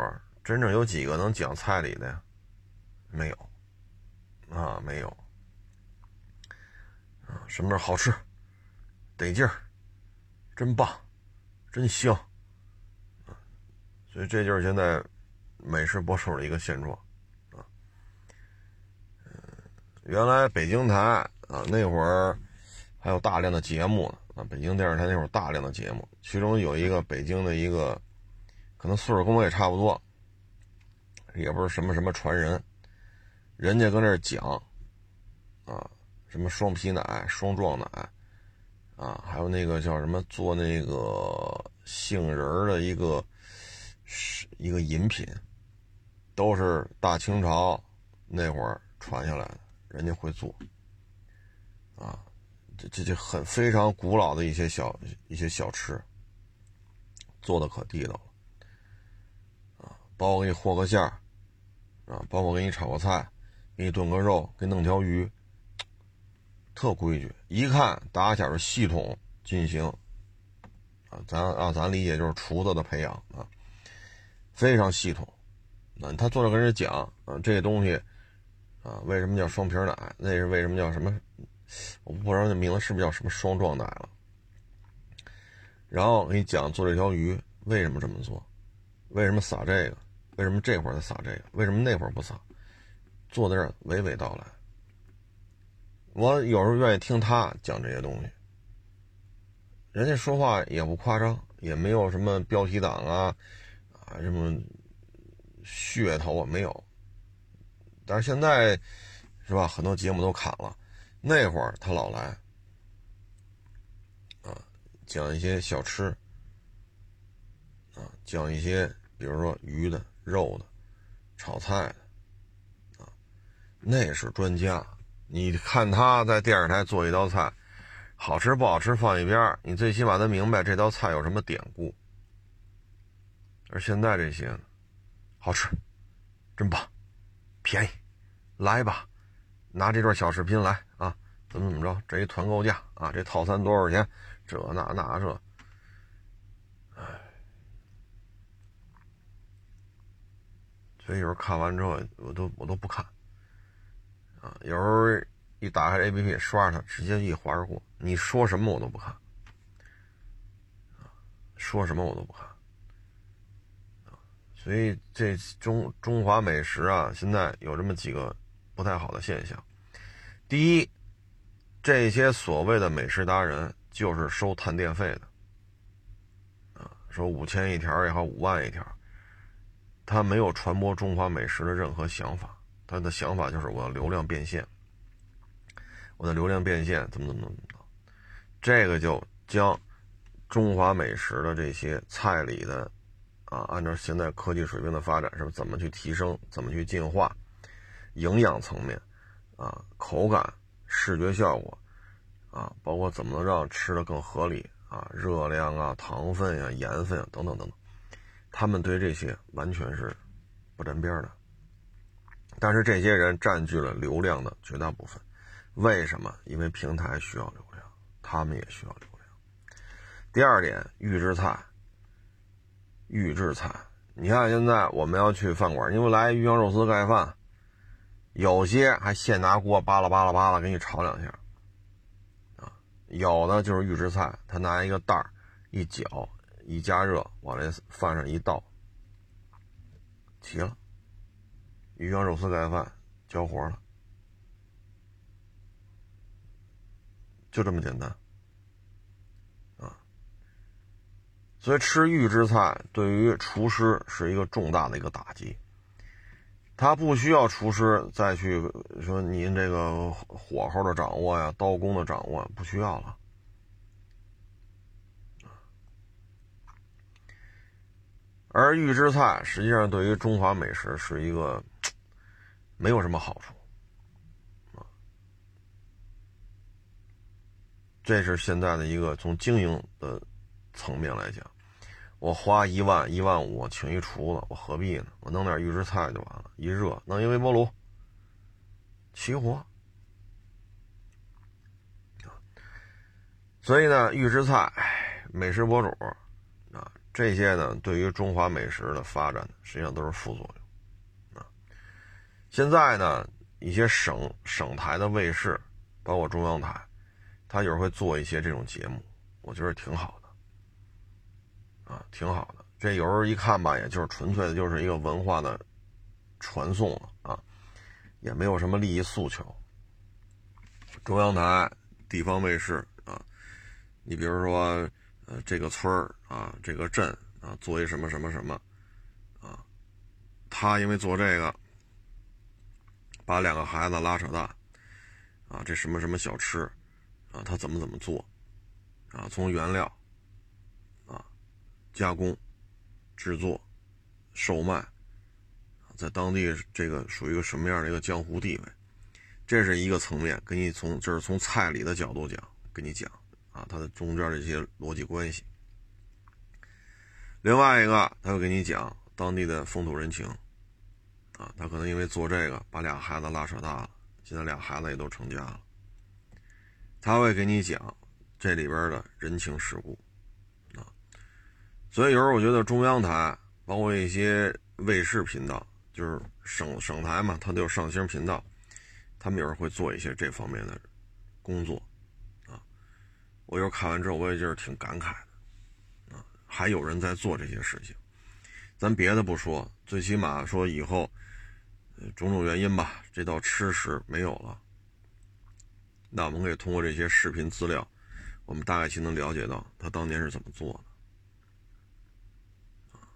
真正有几个能讲菜里的呀？没有，啊，没有，啊，什么是好吃，得劲儿，真棒，真香，所以这就是现在美食博主的一个现状，啊，原来北京台啊那会儿还有大量的节目呢，啊，北京电视台那会儿大量的节目，其中有一个北京的一个。可能岁数跟我也差不多，也不是什么什么传人，人家搁那儿讲，啊，什么双皮奶、双壮奶，啊，还有那个叫什么做那个杏仁的一个是一个饮品，都是大清朝那会儿传下来的，人家会做，啊，这这这很非常古老的一些小一些小吃，做的可地道了。啊包括给你和个馅儿，啊，包括给你炒个菜，给你炖个肉，给弄条鱼，特规矩。一看打小是系统进行，啊，咱啊咱理解就是厨子的培养啊，非常系统。那他坐着跟人讲，啊，这东西，啊，为什么叫双皮奶？那是为什么叫什么？我不知道那名字是不是叫什么双壮奶了。然后给你讲做这条鱼为什么这么做，为什么撒这个。为什么这会儿他撒这个？为什么那会儿不撒？坐在这娓娓道来。我有时候愿意听他讲这些东西。人家说话也不夸张，也没有什么标题党啊，啊什么噱头啊没有。但是现在是吧？很多节目都砍了。那会儿他老来啊，讲一些小吃啊，讲一些比如说鱼的。肉的，炒菜的，那是专家。你看他在电视台做一道菜，好吃不好吃放一边你最起码得明白这道菜有什么典故。而现在这些呢，好吃，真棒，便宜，来吧，拿这段小视频来啊，怎么怎么着？这一团购价啊，这套餐多少钱？这那那这。所以有时候看完之后，我都我都不看，啊，有时候一打开 A P P 刷它，直接一划而过。你说什么我都不看，说什么我都不看，所以这中中华美食啊，现在有这么几个不太好的现象。第一，这些所谓的美食达人就是收探店费的，啊，说五千一条也好，五万一条。他没有传播中华美食的任何想法，他的想法就是我要流量变现，我的流量变现怎么怎么怎么着，这个就将中华美食的这些菜里的啊，按照现在科技水平的发展，是怎么去提升，怎么去进化，营养层面啊，口感、视觉效果啊，包括怎么能让吃的更合理啊，热量啊、糖分呀、盐分啊等等等等。他们对这些完全是不沾边的，但是这些人占据了流量的绝大部分。为什么？因为平台需要流量，他们也需要流量。第二点，预制菜，预制菜。你看现在我们要去饭馆，因为来鱼香肉丝盖饭，有些还现拿锅扒拉扒拉扒拉给你炒两下，啊，有的就是预制菜，他拿一个袋儿一搅。一加热，往这饭上一倒，齐了。鱼香肉丝盖饭交活了，就这么简单啊！所以吃预制菜对于厨师是一个重大的一个打击。他不需要厨师再去说您这个火候的掌握呀、刀工的掌握，不需要了。而预制菜实际上对于中华美食是一个没有什么好处，啊，这是现在的一个从经营的层面来讲，我花一万一万五请一厨子，我何必呢？我弄点预制菜就完了，一热弄一微波炉，齐活。所以呢，预制菜美食博主，这些呢，对于中华美食的发展，实际上都是副作用啊。现在呢，一些省省台的卫视，包括中央台，他有时候会做一些这种节目，我觉得挺好的啊，挺好的。这有时候一看吧，也就是纯粹的就是一个文化的传送了啊，也没有什么利益诉求。中央台、地方卫视啊，你比如说。呃，这个村儿啊，这个镇啊，做一什么什么什么，啊，他因为做这个，把两个孩子拉扯大，啊，这什么什么小吃，啊，他怎么怎么做，啊，从原料，啊，加工、制作、售卖，在当地这个属于一个什么样的一个江湖地位，这是一个层面，给你从就是从菜里的角度讲，跟你讲。啊，它的中间的一些逻辑关系。另外一个，他会给你讲当地的风土人情。啊，他可能因为做这个，把俩孩子拉扯大了，现在俩孩子也都成家了。他会给你讲这里边的人情世故。啊，所以有时候我觉得中央台，包括一些卫视频道，就是省省台嘛，它都有上星频道，他们有时候会做一些这方面的工作。我又看完之后，我也就是挺感慨的，啊，还有人在做这些事情。咱别的不说，最起码说以后，种种原因吧，这道吃食没有了，那我们可以通过这些视频资料，我们大概其能了解到他当年是怎么做的，啊，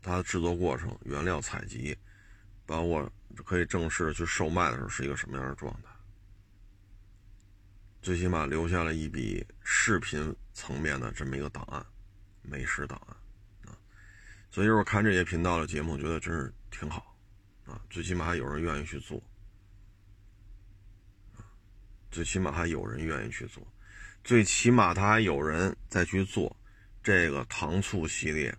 他的制作过程、原料采集，包括可以正式去售卖的时候是一个什么样的状态。最起码留下了一笔视频层面的这么一个档案，美食档案啊，所以我看这些频道的节目，觉得真是挺好啊。最起码还有人愿意去做，最起码还有人愿意去做，最起码他还有人再去做这个糖醋系列，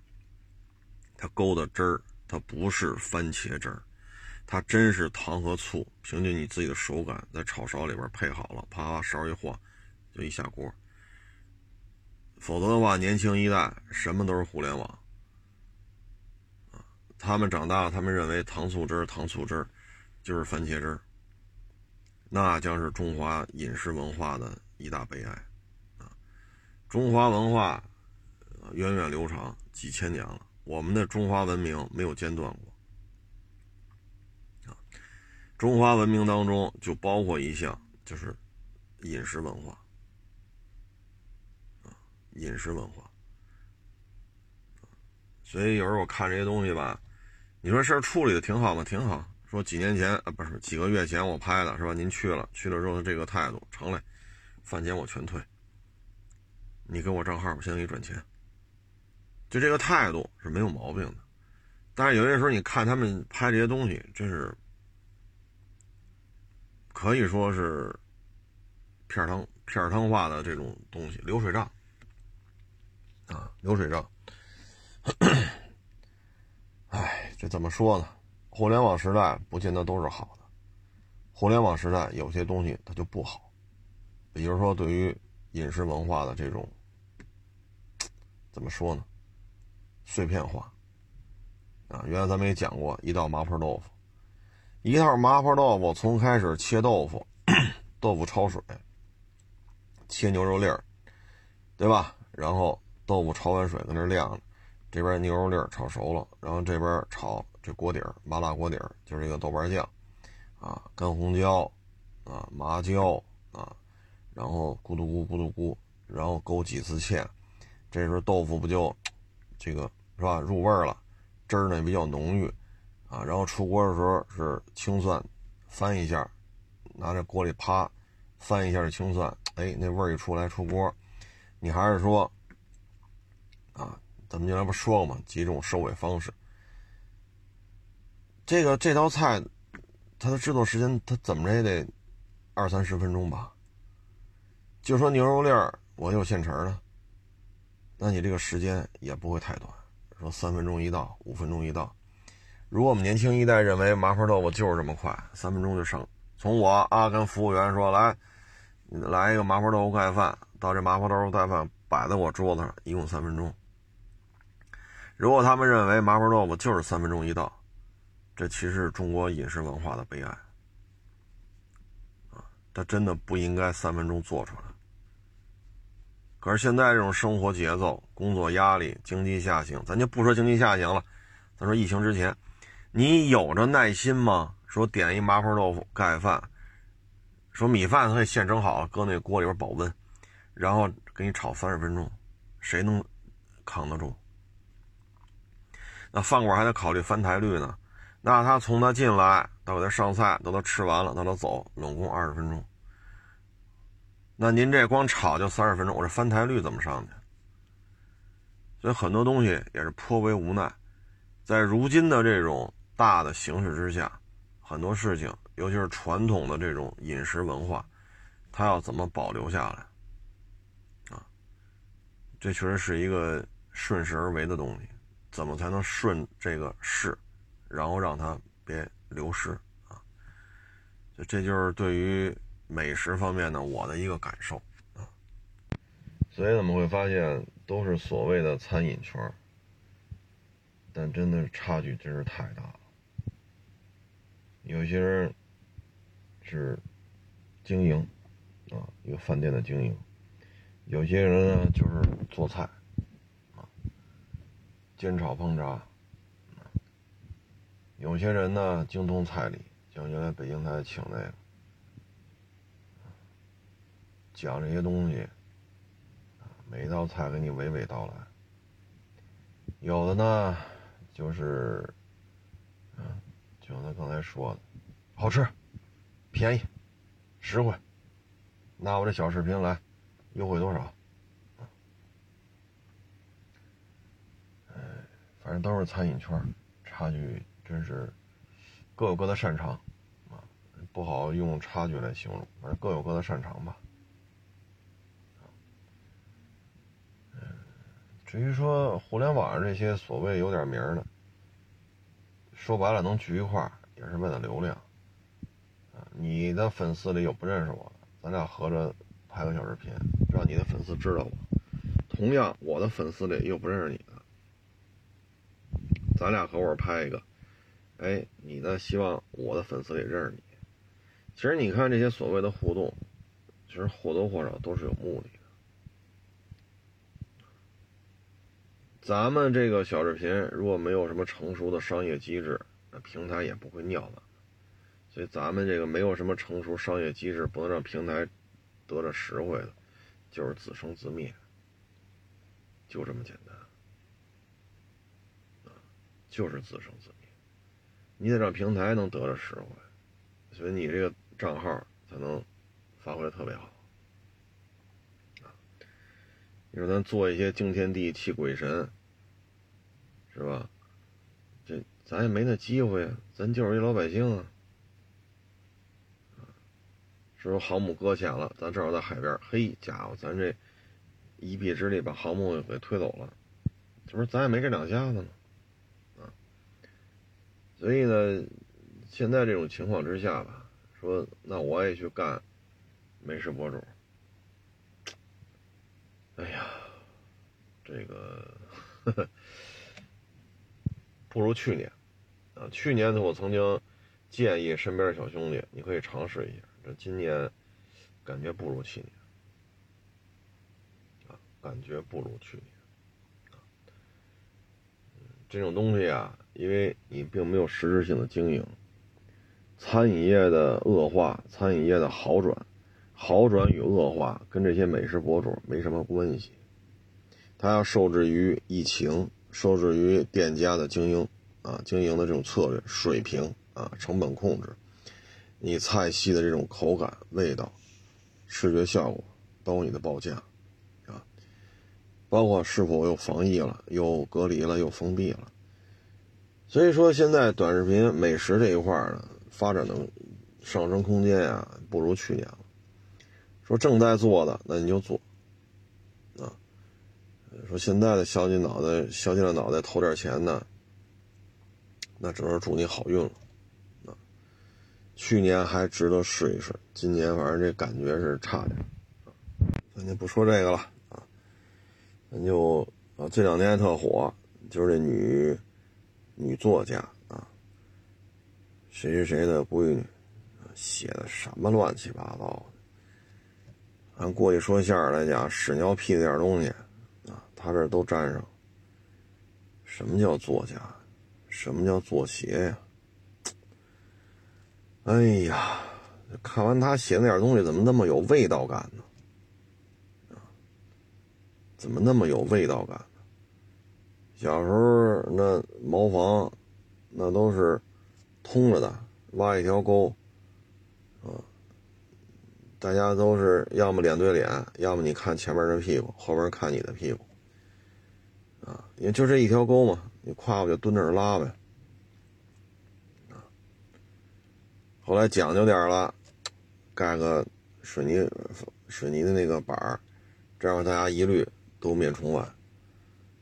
它勾的汁儿，它不是番茄汁儿。它真是糖和醋，凭借你自己的手感，在炒勺里边配好了，啪勺一晃，就一下锅。否则的话，年轻一代什么都是互联网。他们长大了，他们认为糖醋汁儿、糖醋汁儿就是番茄汁儿，那将是中华饮食文化的一大悲哀啊。中华文化源远流长几千年了，我们的中华文明没有间断过。中华文明当中就包括一项，就是饮食文化，饮食文化。所以有时候我看这些东西吧，你说事儿处理的挺好吗？挺好。说几年前啊，不是几个月前我拍的，是吧？您去了，去了之后这个态度成嘞，饭钱我全退。你给我账号，我现在给你转钱。就这个态度是没有毛病的。但是有些时候你看他们拍这些东西，真是。可以说是片儿汤片儿汤化的这种东西，流水账啊，流水账。哎，这怎么说呢？互联网时代不见得都是好的，互联网时代有些东西它就不好，比如说对于饮食文化的这种怎么说呢？碎片化啊，原来咱们也讲过一道麻婆豆腐。一套麻婆豆腐，从开始切豆腐，豆腐焯水，切牛肉粒儿，对吧？然后豆腐焯完水搁那晾着，这边牛肉粒儿炒熟了，然后这边炒这锅底儿，麻辣锅底儿就是这个豆瓣酱，啊，干红椒，啊，麻椒，啊，然后咕嘟咕咕嘟咕，然后勾几次芡，这时候豆腐不就这个是吧？入味儿了，汁儿呢比较浓郁。啊，然后出锅的时候是青蒜，翻一下，拿着锅里啪翻一下这青蒜，哎，那味儿一出来出锅，你还是说，啊，咱们原来不说过吗？几种收尾方式。这个这道菜，它的制作时间，它怎么着也得二三十分钟吧？就说牛肉粒儿，我有现成的，那你这个时间也不会太短，说三分钟一道，五分钟一道。如果我们年轻一代认为麻婆豆腐就是这么快，三分钟就上，从我啊跟服务员说来，来一个麻婆豆腐盖饭，到这麻婆豆腐盖饭摆在我桌子上，一共三分钟。如果他们认为麻婆豆腐就是三分钟一道，这其实是中国饮食文化的悲哀啊！它真的不应该三分钟做出来。可是现在这种生活节奏、工作压力、经济下行，咱就不说经济下行了，咱说疫情之前，你有着耐心吗？说点一麻婆豆腐盖饭，说米饭可以现蒸好，搁那锅里边保温，然后给你炒三十分钟，谁能扛得住？那饭馆还得考虑翻台率呢，那他从他进来到给他上菜，到他吃完了到他走，拢共二十分钟。那您这光炒就三十分钟，我这翻台率怎么上去？所以很多东西也是颇为无奈。在如今的这种大的形势之下，很多事情，尤其是传统的这种饮食文化，它要怎么保留下来？啊，这确实是一个顺势而为的东西。怎么才能顺这个势，然后让它别流失啊？这这就是对于美食方面呢我的一个感受啊。所以我们会发现，都是所谓的餐饮圈，但真的差距真是太大了。有些人是经营啊，一个饭店的经营；有些人呢就是做菜啊。煎炒烹炸，有些人呢精通菜理，像原来北京台请那个讲这些东西，每一道菜给你娓娓道来。有的呢就是，就像他刚才说的，好吃，便宜，实惠，拿我这小视频来，优惠多少？反正都是餐饮圈，差距真是各有各的擅长啊，不好用差距来形容，反正各有各的擅长吧。嗯，至于说互联网上这些所谓有点名的，说白了能聚一块儿也是为了流量。你的粉丝里有不认识我的，咱俩合着拍个小视频，让你的粉丝知道我。同样，我的粉丝里又不认识你。咱俩合伙拍一个，哎，你呢？希望我的粉丝也认识你。其实你看这些所谓的互动，其实或多或少都是有目的咱们这个小视频如果没有什么成熟的商业机制，那平台也不会尿的。所以咱们这个没有什么成熟商业机制，不能让平台得着实惠的，就是自生自灭，就这么简单。就是自生自灭，你得让平台能得着实惠，所以你这个账号才能发挥的特别好。啊，你说咱做一些惊天地泣鬼神，是吧？这咱也没那机会啊，咱就是一老百姓啊。是说航母搁浅了，咱正好在海边，嘿，家伙，咱这一臂之力把航母给推走了，这不是咱也没这两下子吗？所以呢，现在这种情况之下吧，说那我也去干美食博主。哎呀，这个呵呵 不如去年啊！去年，我曾经建议身边的小兄弟，你可以尝试一下。这今年感觉不如去年啊，感觉不如去年。这种东西啊。因为你并没有实质性的经营，餐饮业的恶化，餐饮业的好转，好转与恶化跟这些美食博主没什么关系，它要受制于疫情，受制于店家的经营啊，经营的这种策略水平啊，成本控制，你菜系的这种口感、味道、视觉效果，包括你的报价，啊，包括是否又防疫了，又隔离了，又封闭了。所以说，现在短视频美食这一块呢，发展的上升空间呀，不如去年。说正在做的，那你就做，啊，说现在的削尖脑袋，削尖了脑袋投点钱呢，那只能祝你好运了，啊，去年还值得试一试，今年反正这感觉是差点，啊，咱就不说这个了，啊，咱就啊这两天特火。就是这女女作家啊，谁谁谁的闺女，写的什么乱七八糟的。咱过去说相声来讲，屎尿屁那点东西啊，他这都沾上。什么叫作家？什么叫作协呀？哎呀，看完他写那点东西，怎么那么有味道感呢？怎么那么有味道感呢？小时候那茅房，那都是通着的，挖一条沟，大家都是要么脸对脸，要么你看前面的屁股，后边看你的屁股，啊，也就这一条沟嘛，你跨过去蹲那儿拉呗，啊，后来讲究点了，盖个水泥水泥的那个板儿，这样大家一律。都面冲外，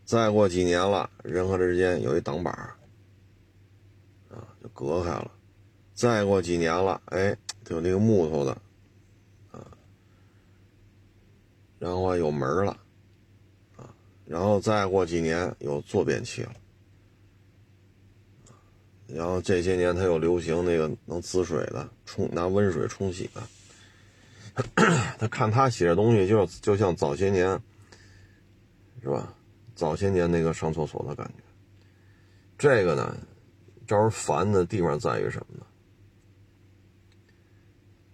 再过几年了，人和人之间有一挡板儿啊，就隔开了。再过几年了，哎，就那个木头的，啊，然后有门了，啊，然后再过几年有坐便器了，然后这些年他又流行那个能滋水的，冲拿温水冲洗的。他看他写的东西，就就像早些年。是吧？早些年那个上厕所的感觉，这个呢，招人烦的地方在于什么呢？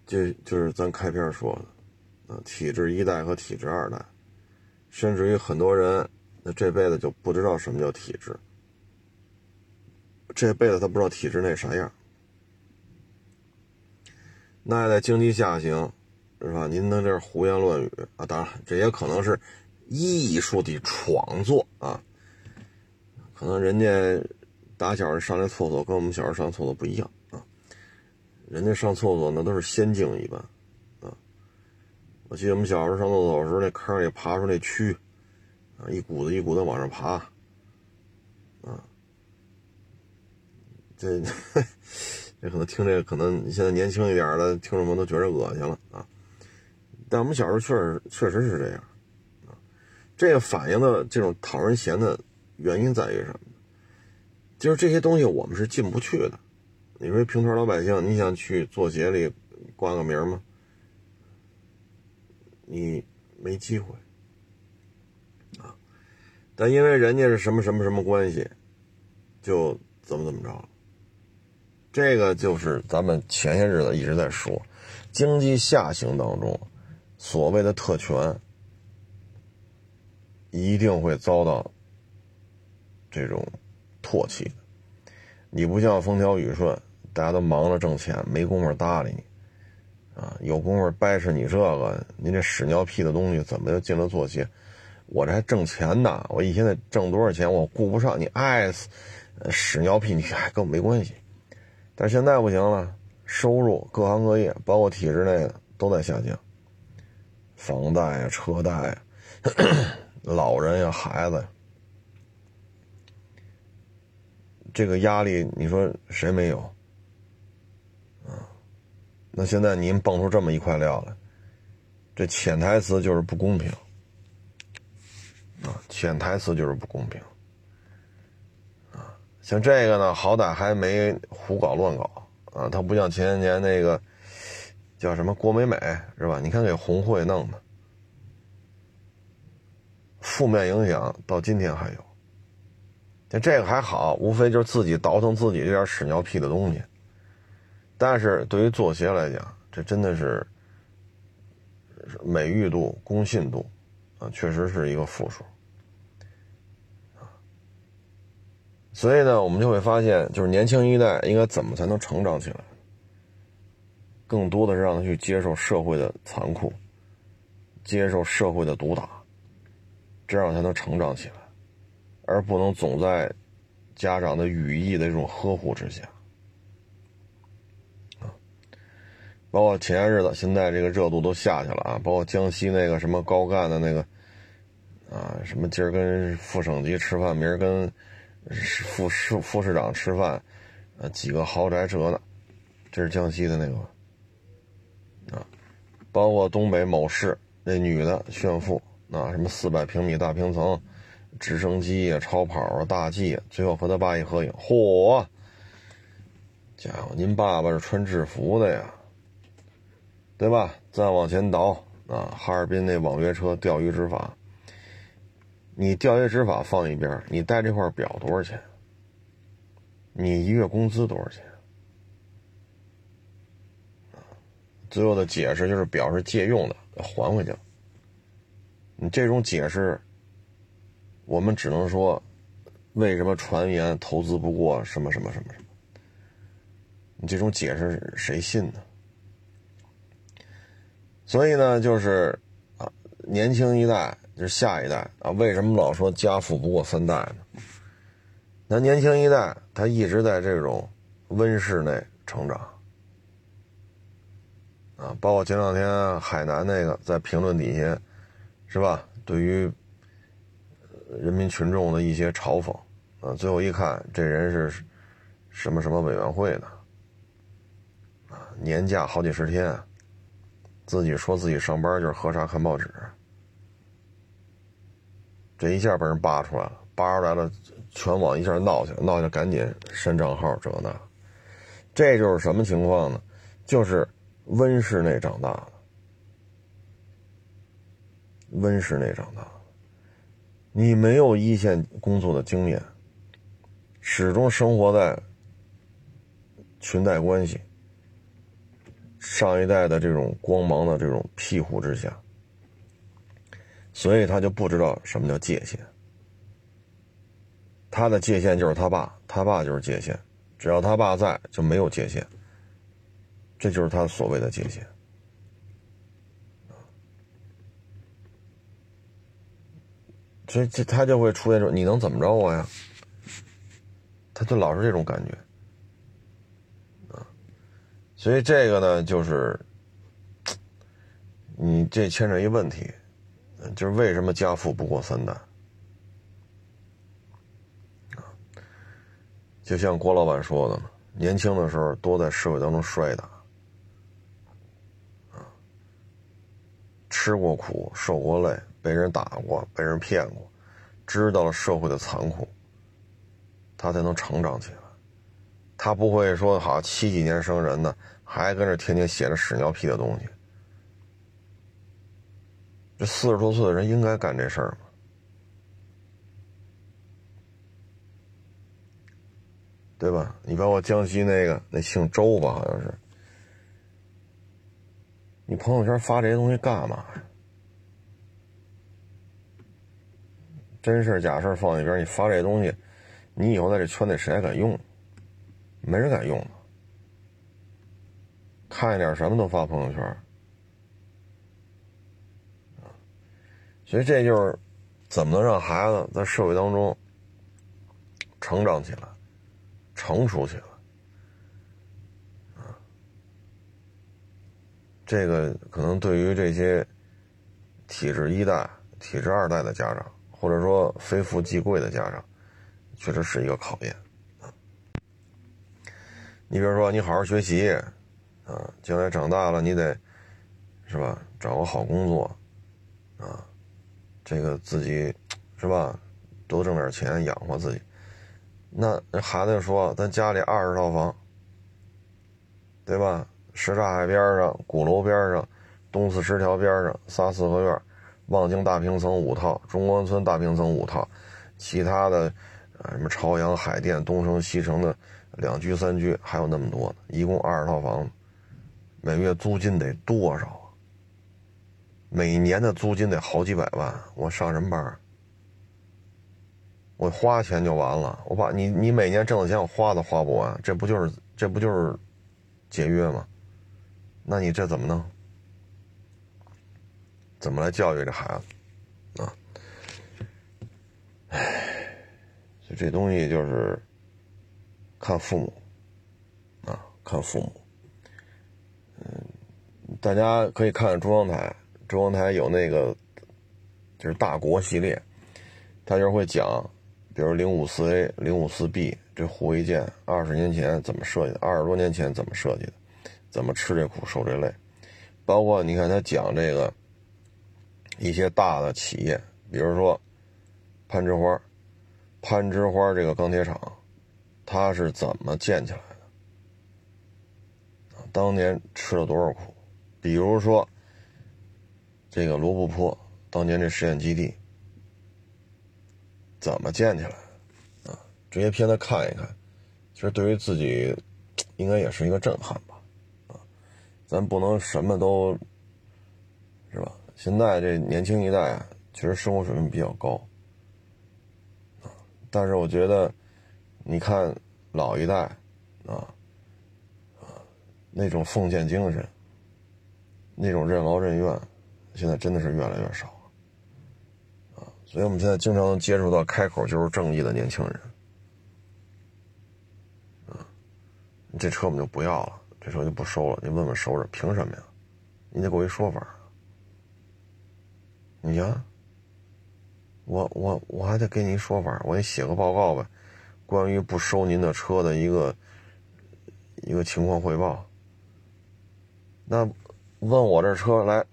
就就是咱开篇说的，啊，体质一代和体质二代，甚至于很多人，那这辈子就不知道什么叫体质，这辈子他不知道体制内啥样。那在经济下行，是吧？您在这胡言乱语啊！当然，这也可能是。艺术的创作啊，可能人家打小上那厕所跟我们小时候上厕所不一样啊，人家上厕所那都是仙境一般。我记得我们小时候上厕所时候，那坑里爬出那蛆啊，一股子一股子往上爬啊。这 这可能听这个，可能现在年轻一点的听众们都觉得恶心了啊。但我们小时候确实确实是这样。啊这个反映的这种讨人嫌的原因在于什么？就是这些东西我们是进不去的。你说平头老百姓，你想去做节里挂个名吗？你没机会啊！但因为人家是什么什么什么关系，就怎么怎么着。这个就是咱们前些日子一直在说，经济下行当中所谓的特权。一定会遭到这种唾弃。你不像风调雨顺，大家都忙着挣钱，没工夫搭理你啊！有功夫掰扯你这个，你这屎尿屁的东西怎么就进了作协？我这还挣钱呢，我一天得挣多少钱？我顾不上你爱死屎尿屁，你还跟我没关系。但现在不行了，收入各行各业，包括体制内的都在下降，房贷啊，车贷啊。老人呀，孩子呀，这个压力，你说谁没有？那现在您蹦出这么一块料来，这潜台词就是不公平，啊，潜台词就是不公平，啊，像这个呢，好歹还没胡搞乱搞，啊，他不像前些年那个叫什么郭美美是吧？你看给红会弄的。负面影响到今天还有，像这个还好，无非就是自己倒腾自己这点屎尿屁的东西。但是对于作协来讲，这真的是美誉度、公信度啊，确实是一个负数所以呢，我们就会发现，就是年轻一代应该怎么才能成长起来？更多的是让他去接受社会的残酷，接受社会的毒打。这样才能成长起来，而不能总在家长的羽翼的这种呵护之下。啊，包括前些日子，现在这个热度都下去了啊！包括江西那个什么高干的那个啊，什么今儿跟副省级吃饭，明儿跟副市副市长吃饭，啊，几个豪宅折呢？这是江西的那个啊，包括东北某市那女的炫富。啊，什么四百平米大平层，直升机啊、超跑啊、大 G，最后和他爸一合影，嚯！家伙，您爸爸是穿制服的呀，对吧？再往前倒啊，哈尔滨那网约车钓鱼执法，你钓鱼执法放一边，你带这块表多少钱？你一月工资多少钱？最后的解释就是表是借用的，还回去了。你这种解释，我们只能说，为什么传言投资不过什么什么什么什么？你这种解释谁信呢？所以呢，就是啊，年轻一代就是下一代啊，为什么老说家富不过三代呢？那年轻一代他一直在这种温室内成长啊，包括前两天海南那个在评论底下，是吧？对于人民群众的一些嘲讽啊，最后一看，这人是什么什么委员会的啊。年假好几十天，自己说自己上班就是喝茶看报纸，这一下被人扒出来了，扒出来了，全网一下闹起来，闹起来赶紧删账号，这那，这就是什么情况呢？就是温室内长大的，温室内长大的，你没有一线工作的经验，始终生活在裙带关系。上一代的这种光芒的这种庇护之下，所以他就不知道什么叫界限。他的界限就是他爸，他爸就是界限，只要他爸在，就没有界限。这就是他所谓的界限。所以这他就会出现说：“你能怎么着我呀？”他就老是这种感觉。所以这个呢，就是你这牵扯一问题，就是为什么家富不过三代就像郭老板说的，年轻的时候多在社会当中摔打，吃过苦，受过累，被人打过，被人骗过，知道了社会的残酷，他才能成长起来。他不会说好七几年生人的。还跟这天天写着屎尿屁的东西，这四十多岁的人应该干这事儿吗？对吧？你包括江西那个那姓周吧，好像是，你朋友圈发这些东西干嘛呀？真事假事放一边，你发这些东西，你以后在这圈内谁还敢用？没人敢用。看一点什么都发朋友圈，所以这就是怎么能让孩子在社会当中成长起来、成熟起来啊？这个可能对于这些体制一代、体制二代的家长，或者说非富即贵的家长，确实是一个考验你比如说，你好好学习。啊，将来长大了，你得是吧？找个好工作，啊，这个自己是吧？多挣点钱养活自己。那孩子说，咱家里二十套房，对吧？什刹海边上、鼓楼边上、东四十条边上仨四合院，望京大平层五套，中关村大平层五套，其他的啊什么朝阳、海淀、东城、西城的两居、三居，还有那么多呢，一共二十套房子。每月租金得多少啊？每年的租金得好几百万，我上什么班？我花钱就完了，我把你你每年挣的钱我花都花不完，这不就是这不就是节约吗？那你这怎么弄？怎么来教育这孩子啊？唉，所以这东西就是看父母啊，看父母。大家可以看看中央台，中央台有那个就是大国系列，他就会讲，比如零五四 A、零五四 B 这护卫舰二十年前怎么设计的，二十多年前怎么设计的，怎么吃这苦受这累，包括你看他讲这个一些大的企业，比如说攀枝花，攀枝花这个钢铁厂，它是怎么建起来的？当年吃了多少苦？比如说，这个罗布泊当年这实验基地怎么建起来？啊，这些片子看一看，其实对于自己应该也是一个震撼吧？啊，咱不能什么都，是吧？现在这年轻一代啊，其实生活水平比较高，但是我觉得，你看老一代，啊，那种奉献精神，那种任劳任怨，现在真的是越来越少了，啊，所以我们现在经常接触到开口就是正义的年轻人，啊，这车我们就不要了，这车就不收了，你问问收着，凭什么呀？你得给我一说法。你呀，我我我还得给你说法，我得写个报告呗，关于不收您的车的一个一个情况汇报。那问我这车来，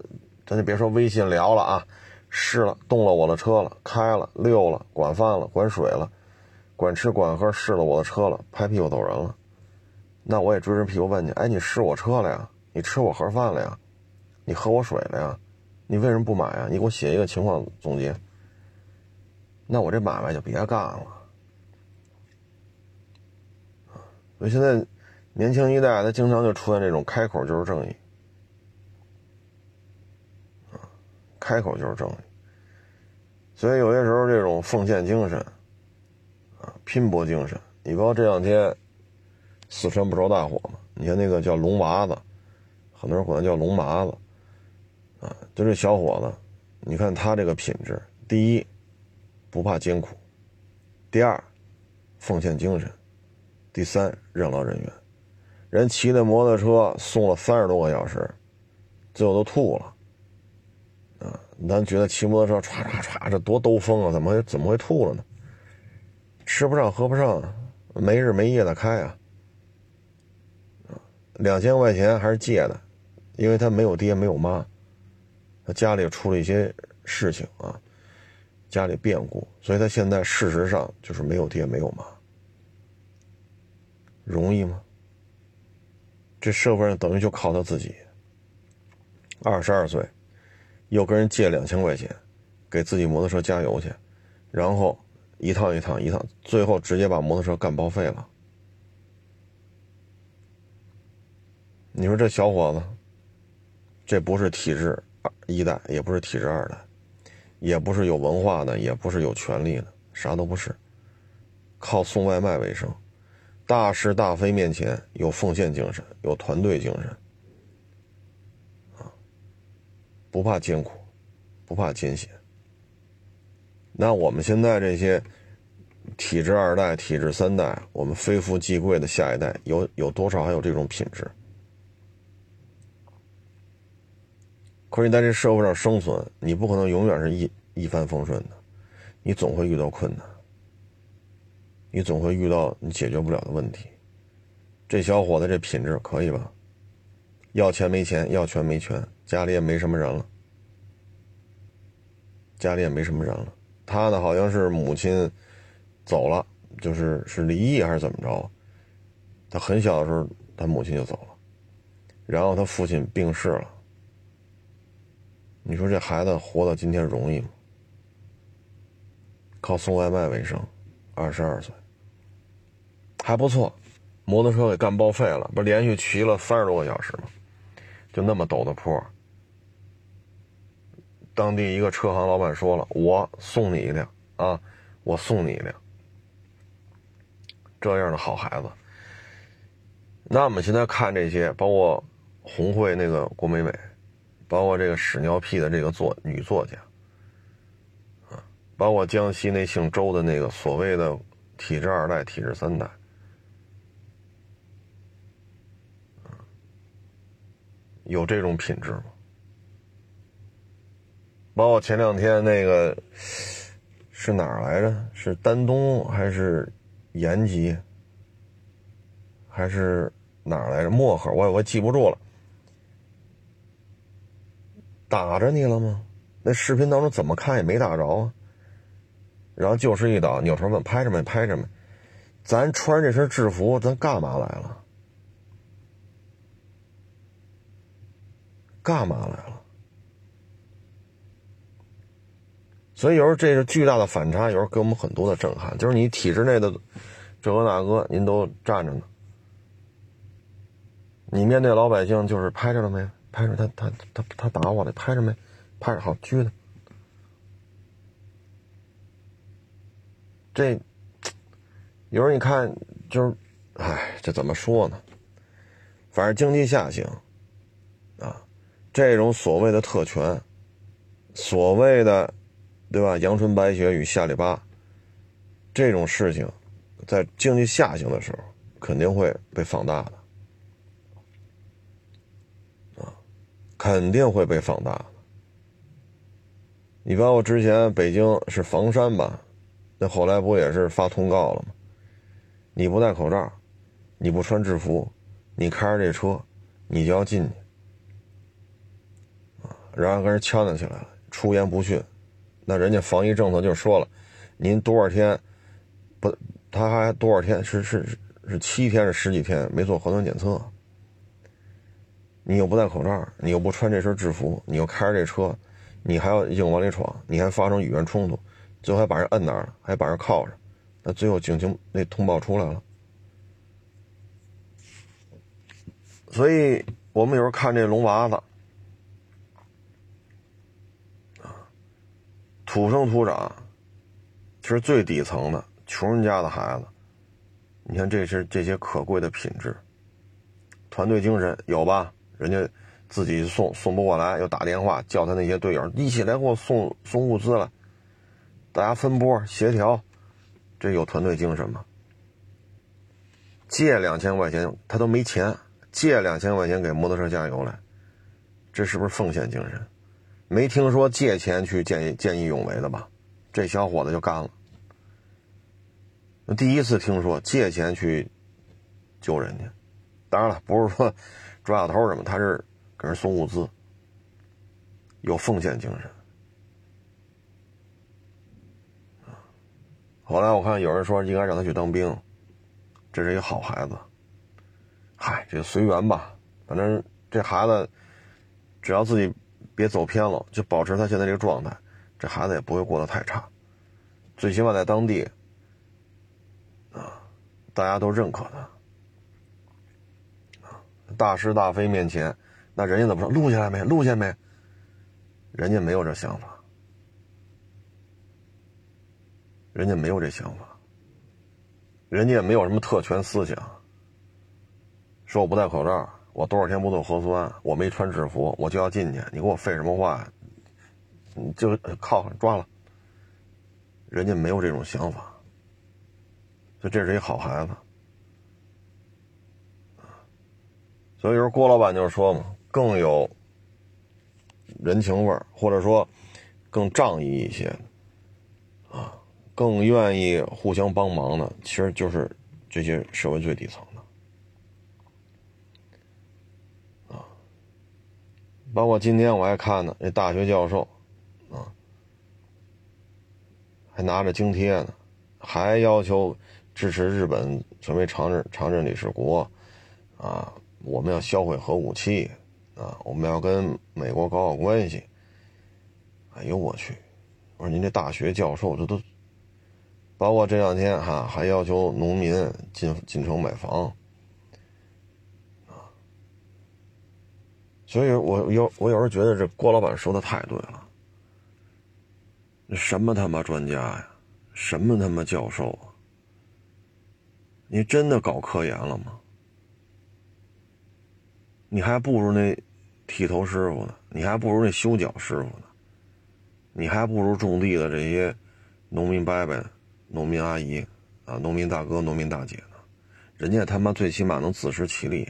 咱就别说微信聊了啊，试了，动了我的车了，开了，溜了，管饭了，管水了，管吃管喝，试了我的车了，拍屁股走人了。那我也追着屁股问你，哎，你试我车了呀？你吃我盒饭了呀？你喝我水了呀？你为什么不买啊？你给我写一个情况总结。那我这买卖就别干了。所以现在年轻一代他经常就出现这种开口就是正义，开口就是正义。所以有些时候这种奉献精神，啊，拼搏精神，你包括这两天四川不着大火嘛？你看那个叫龙娃子，很多人管他叫龙麻子。啊，就这小伙子，你看他这个品质：第一，不怕艰苦；第二，奉献精神；第三，任劳任怨。人骑那摩托车送了三十多个小时，最后都吐了。咱觉得骑摩托车唰唰唰，这多兜风啊！怎么怎么会吐了呢？吃不上喝不上，没日没夜的开啊！两千块钱还是借的，因为他没有爹没有妈。他家里出了一些事情啊，家里变故，所以他现在事实上就是没有爹没有妈，容易吗？这社会上等于就靠他自己。二十二岁，又跟人借两千块钱，给自己摩托车加油去，然后一趟一趟一趟，最后直接把摩托车干报废了。你说这小伙子，这不是体制？一代也不是体制二代，也不是有文化的，也不是有权利的，啥都不是，靠送外卖为生。大是大非面前有奉献精神，有团队精神，啊，不怕艰苦，不怕艰险。那我们现在这些体制二代、体制三代，我们非富即贵的下一代，有有多少还有这种品质？可是你在这社会上生存，你不可能永远是一一帆风顺的，你总会遇到困难，你总会遇到你解决不了的问题。这小伙子这品质可以吧？要钱没钱，要权没权，家里也没什么人了，家里也没什么人了。他呢，好像是母亲走了，就是是离异还是怎么着？他很小的时候，他母亲就走了，然后他父亲病逝了。你说这孩子活到今天容易吗？靠送外卖为生，二十二岁，还不错，摩托车给干报废了，不连续骑了三十多个小时吗？就那么陡的坡，当地一个车行老板说了：“我送你一辆啊，我送你一辆。”这样的好孩子，那我们现在看这些，包括红会那个郭美美。包括这个屎尿屁的这个作女作家，啊，包括江西那姓周的那个所谓的体制二代、体制三代，有这种品质吗？包括前两天那个是哪儿来着？是丹东还是延吉？还是哪儿来着？漠河，我我记不住了。打着你了吗？那视频当中怎么看也没打着啊。然后就是一倒，扭头问拍着没？拍着没？咱穿这身制服，咱干嘛来了？干嘛来了？所以有时候这是巨大的反差，有时候给我们很多的震撼。就是你体制内的这个那个，您都站着呢，你面对老百姓就是拍着了没？拍着他他他他打我了，拍着没？拍着好狙他。这有时候你看，就是，哎，这怎么说呢？反正经济下行啊，这种所谓的特权，所谓的。对吧？阳春白雪与下里巴，这种事情，在经济下行的时候，肯定会被放大的，啊，肯定会被放大的。你包括之前北京是房山吧，那后来不也是发通告了吗？你不戴口罩，你不穿制服，你开着这车，你就要进去，啊，然后跟人呛呛起来了，出言不逊。那人家防疫政策就说了，您多少天不，他还多少天是是是七天是十几天没做核酸检测，你又不戴口罩，你又不穿这身制服，你又开着这车，你还要硬往里闯，你还发生语言冲突，最后还把人摁那儿了，还把人铐着，那最后警情那通报出来了，所以我们有时候看这龙娃子。土生土长，是最底层的穷人家的孩子。你看，这是这些可贵的品质，团队精神有吧？人家自己送送不过来，又打电话叫他那些队友一起来给我送送物资了。大家分波协调，这有团队精神吗？借两千块钱，他都没钱，借两千块钱给摩托车加油来，这是不是奉献精神？没听说借钱去见见义勇为的吧？这小伙子就干了。第一次听说借钱去救人家，当然了，不是说抓小偷什么，他是给人送物资，有奉献精神。后来我看有人说应该让他去当兵，这是一个好孩子。嗨，这随缘吧，反正这孩子只要自己。别走偏了，就保持他现在这个状态，这孩子也不会过得太差。最起码在当地，啊，大家都认可他。啊，大是大非面前，那人家怎么说？录下来没？录下没？人家没有这想法，人家没有这想法，人家也没有什么特权思想。说我不戴口罩。我多少天不做核酸？我没穿制服，我就要进去。你给我废什么话？你就靠抓了。人家没有这种想法，所以这是一好孩子。所以说郭老板就是说嘛，更有人情味儿，或者说更仗义一些，啊，更愿意互相帮忙的，其实就是这些社会最底层。包括今天我还看呢，那大学教授，啊，还拿着津贴呢，还要求支持日本成为常任常任理事国，啊，我们要销毁核武器，啊，我们要跟美国搞好关系。哎呦我去！我说您这大学教授这都，包括这两天哈还要求农民进进城买房。所以，我有我有时候觉得这郭老板说的太对了。什么他妈专家呀，什么他妈教授啊？你真的搞科研了吗？你还不如那剃头师傅呢，你还不如那修脚师傅呢，你还不如种地的这些农民伯伯、农民阿姨啊、农民大哥、农民大姐呢。人家他妈最起码能自食其力。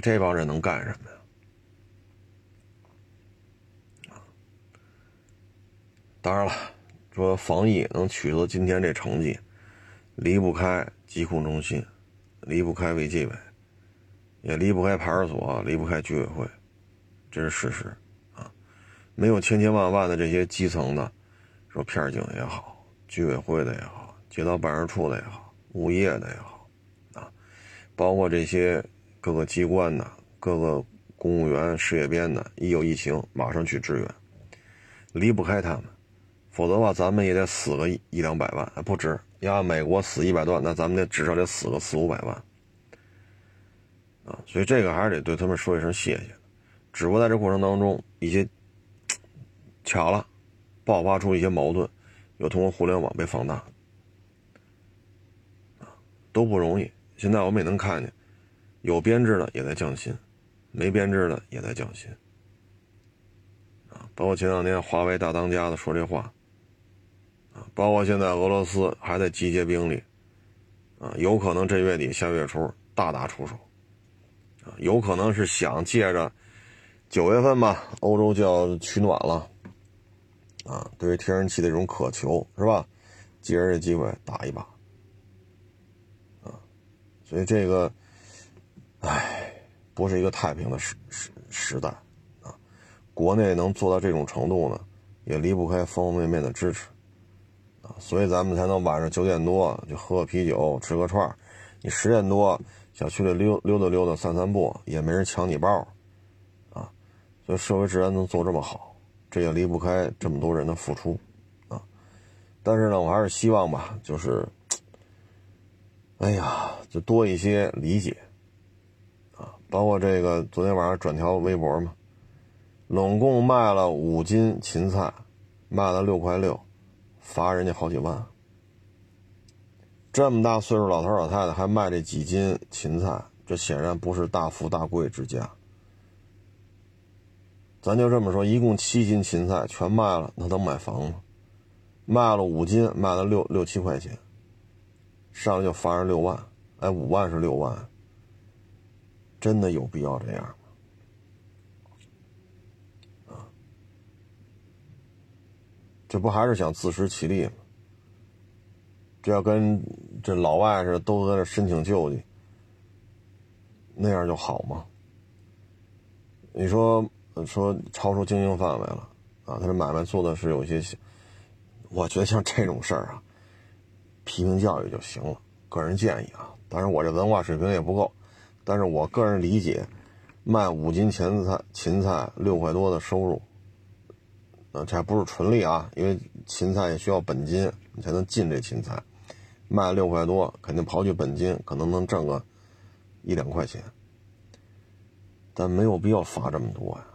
这帮人能干什么呀？当然了，说防疫能取得今天这成绩，离不开疾控中心，离不开卫计委，也离不开派出所，离不开居委会，这是事实啊。没有千千万万的这些基层的，说片警也好，居委会的也好，街道办事处的也好，物业的也好，啊，包括这些各个机关的、各个公务员、事业编的，一有疫情马上去支援，离不开他们，否则的话咱们也得死个一两百万，不止。要美国死一百多万，那咱们得至少得死个四五百万，啊，所以这个还是得对他们说一声谢谢。只不过在这过程当中，一些巧了，爆发出一些矛盾，又通过互联网被放大，啊，都不容易。现在我们也能看见，有编制的也在降薪，没编制的也在降薪，啊，包括前两天华为大当家的说这话，啊，包括现在俄罗斯还在集结兵力，啊，有可能这月底下月初大打出手，啊，有可能是想借着。九月份吧，欧洲就要取暖了，啊，对于天然气的这种渴求是吧？借着这机会打一把，啊，所以这个，唉，不是一个太平的时时时代，啊，国内能做到这种程度呢，也离不开方方面面的支持，啊，所以咱们才能晚上九点多就喝个啤酒吃个串儿你十点多小区里溜溜达溜达散散步，也没人抢你包。啊所以社会治安能做这么好，这也离不开这么多人的付出，啊！但是呢，我还是希望吧，就是，哎呀，就多一些理解，包括这个昨天晚上转条微博嘛，拢共卖了五斤芹菜，卖了六块六，罚人家好几万。这么大岁数老头老太太还卖这几斤芹菜，这显然不是大富大贵之家。咱就这么说，一共七斤芹菜全卖了，那能买房吗？卖了五斤，卖了六六七块钱，上来就罚人六万，哎，五万是六万，真的有必要这样吗？啊，这不还是想自食其力吗？这要跟这老外似的，都在这申请救济，那样就好吗？你说？说超出经营范围了，啊，他这买卖做的是有些，我觉得像这种事儿啊，批评教育就行了。个人建议啊，当然我这文化水平也不够，但是我个人理解，卖五斤芹菜，芹菜六块多的收入，呃，这还不是纯利啊，因为芹菜也需要本金，你才能进这芹菜，卖六块多，肯定刨去本金，可能能挣个一两块钱，但没有必要罚这么多呀。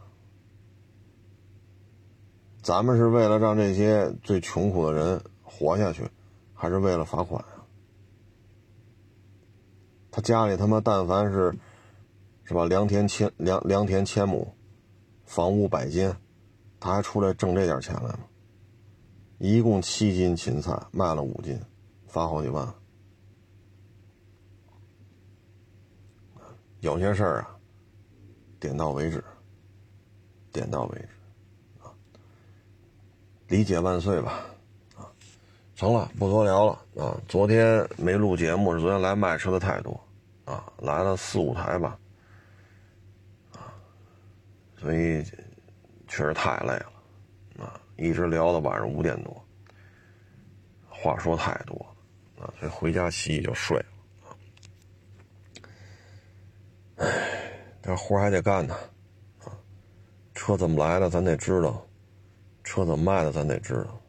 咱们是为了让这些最穷苦的人活下去，还是为了罚款？他家里他妈但凡是，是吧？良田千良良田千亩，房屋百间，他还出来挣这点钱来吗？一共七斤芹菜卖了五斤，罚好几万。有些事儿啊，点到为止，点到为止。理解万岁吧，成了，不多聊了啊。昨天没录节目，是昨天来卖车的太多，啊，来了四五台吧，啊，所以确实太累了，啊，一直聊到晚上五点多，话说太多，啊，所以回家洗洗就睡了，啊，唉，这活还得干呢，啊，车怎么来的，咱得知道。车怎么卖的，咱得知道。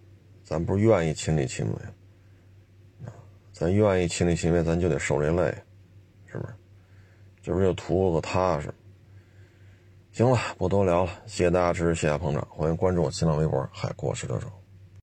咱不是愿意亲力亲为，咱愿意亲力亲为，咱就得受这累，是不是？这不就图个踏实？行了，不多聊了，谢谢大家支持，谢谢捧场，欢迎关注我新浪微博“海阔试车手”。